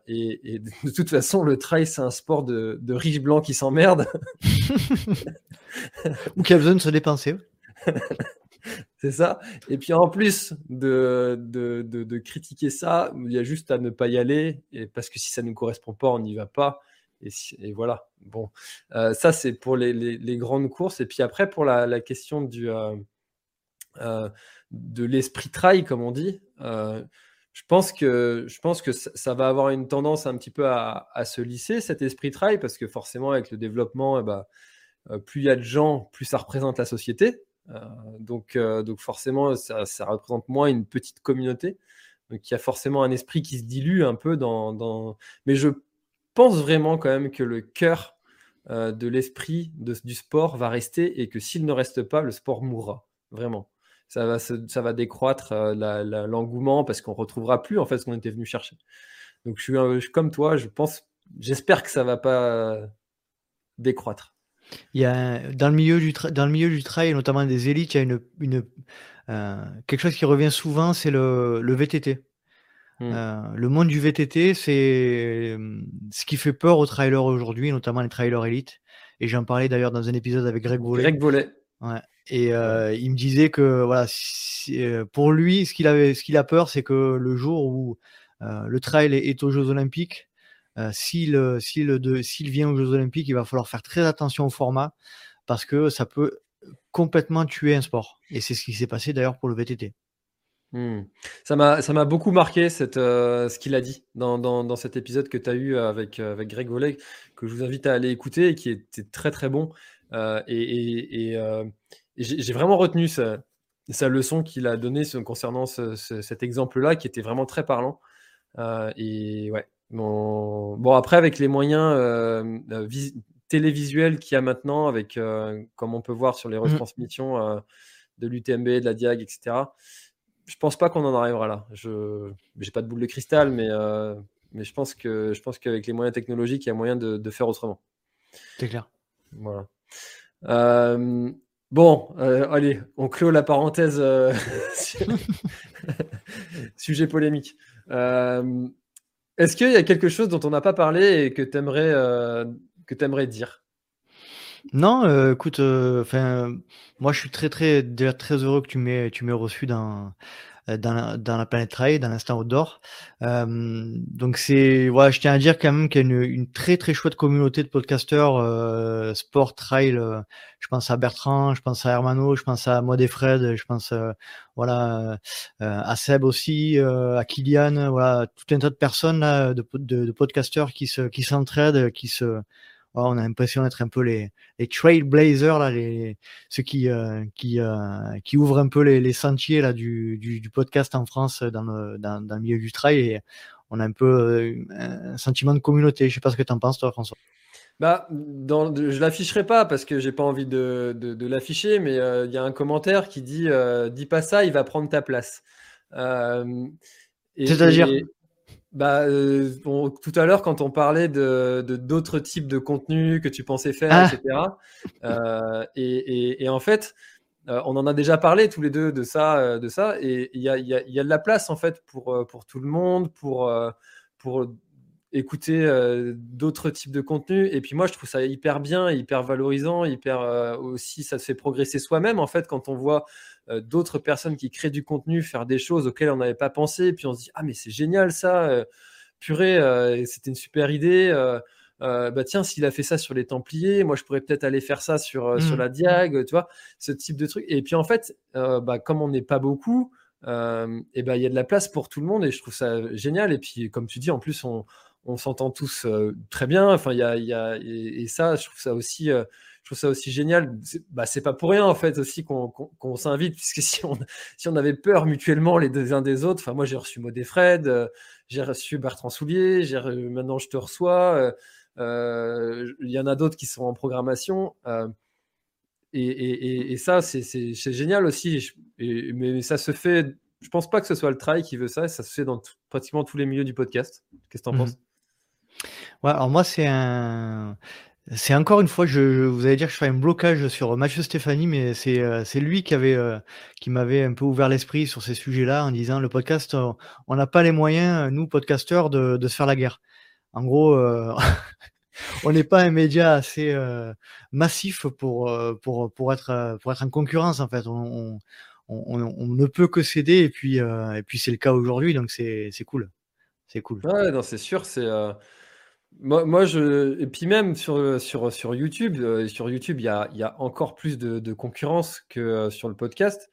Et, de toute façon, le trail, c'est un sport de, riches blancs qui s'emmerdent. Ou qui a besoin de se dépenser. c'est ça. Et puis en plus de, de, de, critiquer ça, il y a juste à ne pas y aller, parce que si ça ne nous correspond pas, on n'y va pas. Et, voilà. Bon, euh, ça c'est pour les, les, grandes courses. Et puis après, pour la, la question du, euh, euh, de l'esprit trail, comme on dit, je pense que, je pense que ça, va avoir une tendance un petit peu à, à, se lisser, cet esprit trail, parce que forcément, avec le développement, eh ben, plus il y a de gens, plus ça représente la société. Euh, donc, euh, donc forcément, ça, représente moins une petite communauté. Donc il y a forcément un esprit qui se dilue un peu dans... Mais je pense vraiment quand même que le cœur euh, de l'esprit du sport va rester et que s'il ne reste pas, le sport mourra. Vraiment. Ça va, ça va décroître l'engouement parce qu'on retrouvera plus en fait ce qu'on était venu chercher. Donc je suis, comme toi, je pense, j'espère que ça va pas décroître. Il y a dans le milieu du dans le milieu du trail, notamment des élites, il y a une, une euh, quelque chose qui revient souvent, c'est le, le VTT. Mmh. Euh, le monde du VTT, c'est ce qui fait peur aux trailers aujourd'hui, notamment les trailers élites. Et j'en parlais d'ailleurs dans un épisode avec Greg Volet. Greg Volet. Ouais. Et euh, il me disait que voilà, pour lui, ce qu'il avait, ce qu'il a peur, c'est que le jour où le trail est, aux Jeux Olympiques, s'il s'il vient aux Jeux Olympiques, il va falloir faire très attention au format parce que ça peut complètement tuer un sport. Et c'est ce qui s'est passé d'ailleurs pour le VTT. Hmm. Ça m'a beaucoup marqué cette, ce qu'il a dit dans, dans, dans, cet épisode que tu as eu avec, avec Greg Volet, que je vous invite à aller écouter et qui était très très bon. et, et, et j'ai vraiment retenu sa, sa leçon qu'il a donnée concernant cet exemple-là, qui était vraiment très parlant. et ouais, Bon, bon, après, avec les moyens euh, euh, télévisuels qu'il y a maintenant, avec, euh, comme on peut voir sur les mmh. retransmissions de l'UTMB, de la Diag, etc., je pense pas qu'on en arrivera là. Je n'ai pas de boule de cristal, mais, mais je pense que je pense qu'avec les moyens technologiques, il y a moyen de, faire autrement. C'est clair. Voilà. bon, allez, on clôt la parenthèse. Sujet polémique. Est-ce qu'il y a quelque chose dont on n'a pas parlé et que tu aimerais, euh, aimerais dire? Non, euh, écoute, euh, moi je suis très très très heureux que tu m'aies tu m'aies reçu dans euh, dans la, dans la planète trail, dans l'instant outdoor. Euh, donc c'est, voilà, je tiens à dire quand même qu'il y a une, une très très chouette communauté de podcasteurs euh, sport trail. Je pense à Bertrand, je pense à Hermano, je pense à moi et Fred, je pense voilà à Seb aussi, à Kylian, voilà tout un tas de personnes là, de, de, de podcasteurs qui se qui s'entraident, qui se Oh, on a l'impression d'être un peu les, les trailblazers, là, les, ceux qui, euh, qui, euh, qui ouvrent un peu les, les sentiers là, du, du, du, podcast en France dans le, dans, dans le milieu du trail. Et on a un peu euh, un sentiment de communauté. Je sais pas ce que tu en penses, toi, François. Bah, dans, je l'afficherai pas parce que j'ai pas envie de, de, de l'afficher, mais il y a un commentaire qui dit Dis pas ça, il va prendre ta place. C'est-à-dire? Bah, euh, tout à l'heure, quand on parlait de d'autres types de contenus que tu pensais faire, ah. etc. Euh, et, et, et, en fait, euh, on en a déjà parlé tous les deux de ça, de ça, et il y a, y, a, y a, de la place en fait pour pour tout le monde, pour pour écouter d'autres types de contenus. Et puis moi, je trouve ça hyper bien, hyper valorisant, hyper aussi, ça se fait progresser soi-même en fait quand on voit d'autres personnes qui créent du contenu, faire des choses auxquelles on n'avait pas pensé, et puis on se dit ah mais c'est génial ça, euh, purée, euh, c'était une super idée. bah tiens, s'il a fait ça sur les Templiers, moi je pourrais peut-être aller faire ça sur, sur mmh. la Diag, tu vois, ce type de truc. Et puis en fait, bah, comme on n'est pas beaucoup, et ben il y a de la place pour tout le monde et je trouve ça génial. Et puis comme tu dis, en plus on, on s'entend tous très bien. Enfin, il y a, y a et, et, ça, je trouve ça aussi je trouve ça aussi génial. C'est bah, pas pour rien en fait aussi qu'on s'invite, puisque si on, si on avait peur mutuellement les uns des autres, enfin moi j'ai reçu Maud Fred, euh, j'ai reçu Bertrand Soulier, maintenant je te reçois, euh, euh, il y en a d'autres qui sont en programmation. Et, et, et, ça, c'est génial aussi. mais ça se fait. Je pense pas que ce soit le travail qui veut ça. Ça se fait dans pratiquement tous les milieux du podcast. Qu'est-ce que tu en mmh penses? Ouais, alors moi, c'est un, c'est encore une fois, je, vous allez dire que je fais un blocage sur Mathieu Stéphanie, mais c'est euh, lui qui avait euh, qui m'avait un peu ouvert l'esprit sur ces sujets-là en disant le podcast, euh, on n'a pas les moyens, nous podcasteurs, de, de se faire la guerre. En gros, on n'est pas un média assez massif pour pour pour être pour être en concurrence en fait. On, on, on, ne peut que céder et puis et puis c'est le cas aujourd'hui, donc c'est c'est cool, c'est cool. Ouais, non, c'est sûr, c'est moi, je et puis même sur, sur, sur YouTube, euh, sur YouTube, il y a, y a encore plus de, de concurrence que euh, sur le podcast.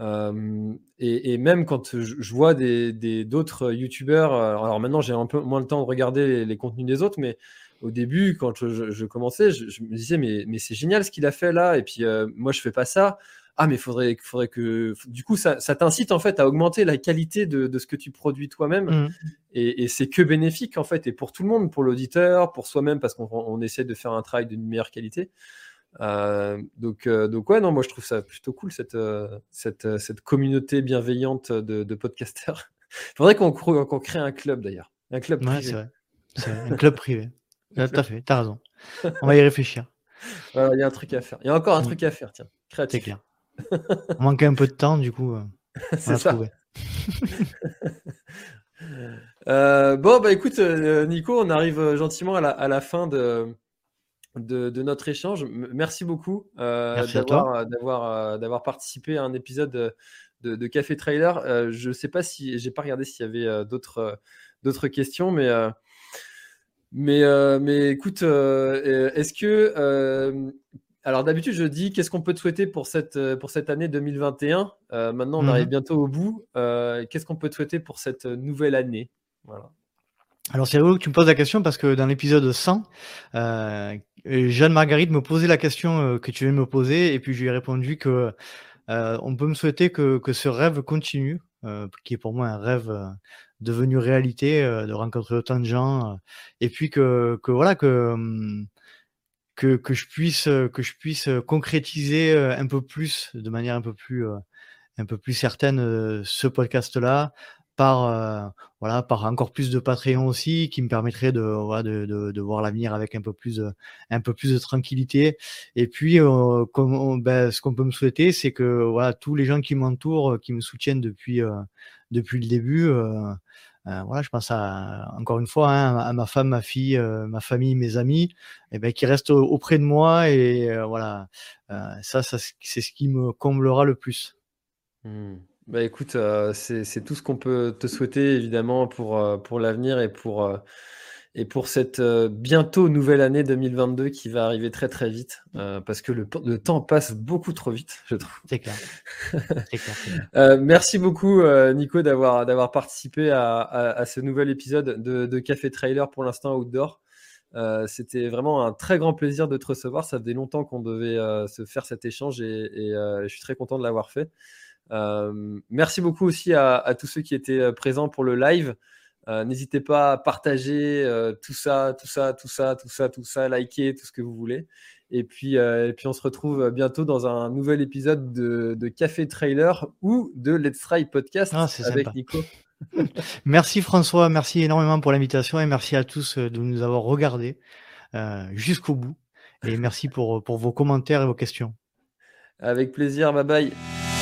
Euh, et, et, même quand je, vois des, des, d'autres YouTubeurs, alors maintenant j'ai un peu moins le temps de regarder les, contenus des autres, mais au début, quand je, je commençais, je, je, me disais mais, mais c'est génial ce qu'il a fait là, et puis moi je fais pas ça ah mais faudrait faudrait que du coup ça, ça t'incite en fait à augmenter la qualité de, de ce que tu produis toi-même mmh. et, et c'est que bénéfique en fait et pour tout le monde pour l'auditeur pour soi-même parce qu'on on essaie de faire un travail d'une meilleure qualité euh, donc euh, donc ouais non moi je trouve ça plutôt cool cette euh, cette, cette communauté bienveillante de, de podcasters faudrait qu'on qu'on crée un club d'ailleurs un club privé. Ouais, c'est vrai. un club privé tout à fait t'as raison on va y réfléchir Il y a un truc à faire. Il y a encore un truc à faire, tiens. C'est clair. On manquait un peu de temps, du coup. C'est ça. Euh, bon, bah écoute, euh, Nico, on arrive gentiment à la, fin de, de, notre échange. merci beaucoup euh, d'avoir participé à un épisode de, Café Trailer. je ne sais pas si j'ai pas regardé s'il y avait d'autres d'autres questions, mais mais mais écoute, est-ce que alors d'habitude, je dis qu'est-ce qu'on peut te souhaiter pour cette, euh, pour cette année 2021 euh, Maintenant, on mhm. arrive bientôt au bout. Euh, qu'est-ce qu'on peut te souhaiter pour cette nouvelle année? Voilà. Alors c'est rigolo que tu me poses la question parce que dans l'épisode 100, Jeanne Marguerite me posait la question que tu viens de me poser et puis je lui ai répondu que on peut me souhaiter que, que ce rêve continue, qui est pour moi un rêve devenu réalité, de rencontrer autant de gens et puis que, que voilà que hum, que, que je puisse euh, que je puisse euh, concrétiser euh, un peu plus de manière un peu plus un peu plus certaine ce podcast là par voilà par encore plus de Patreon aussi qui me permettrait de voilà, de, de, de, voir l'avenir avec un peu plus de, un peu plus de tranquillité. Et puis comme ben, ce qu'on peut me souhaiter c'est que voilà tous les gens qui m'entourent qui me soutiennent depuis depuis le début euh, voilà, je pense encore une fois hein, à ma femme, ma fille, euh, ma famille, mes amis, eh ben, qui restent auprès de moi. Et euh, voilà, ça, ça c'est ce qui me comblera le plus. Mmh. Bah écoute, c'est tout ce qu'on peut te souhaiter évidemment pour, pour l'avenir et pour et pour cette euh, bientôt nouvelle année 2022 qui va arriver très très vite, euh, parce que le, temps passe beaucoup trop vite, je trouve. C'est clair. Euh, merci beaucoup Nico d'avoir d'avoir participé à, ce nouvel épisode de, Café Trailer pour l'instant outdoor. C'était vraiment un très grand plaisir de te recevoir. Ça faisait longtemps qu'on devait se faire cet échange et, je suis très content de l'avoir fait. merci beaucoup aussi à, tous ceux qui étaient présents pour le live. Euh, n'hésitez pas à partager euh, tout ça, tout ça, tout ça, tout ça, tout ça, liker, tout ce que vous voulez. Et puis, euh, et puis on se retrouve bientôt dans un nouvel épisode de, Café Trailer ou de Let's Try Podcast ah, avec Nico. merci François, merci énormément pour l'invitation et merci à tous de nous avoir regardés jusqu'au bout. Et merci pour, pour vos commentaires et vos questions. Avec plaisir, bye bye.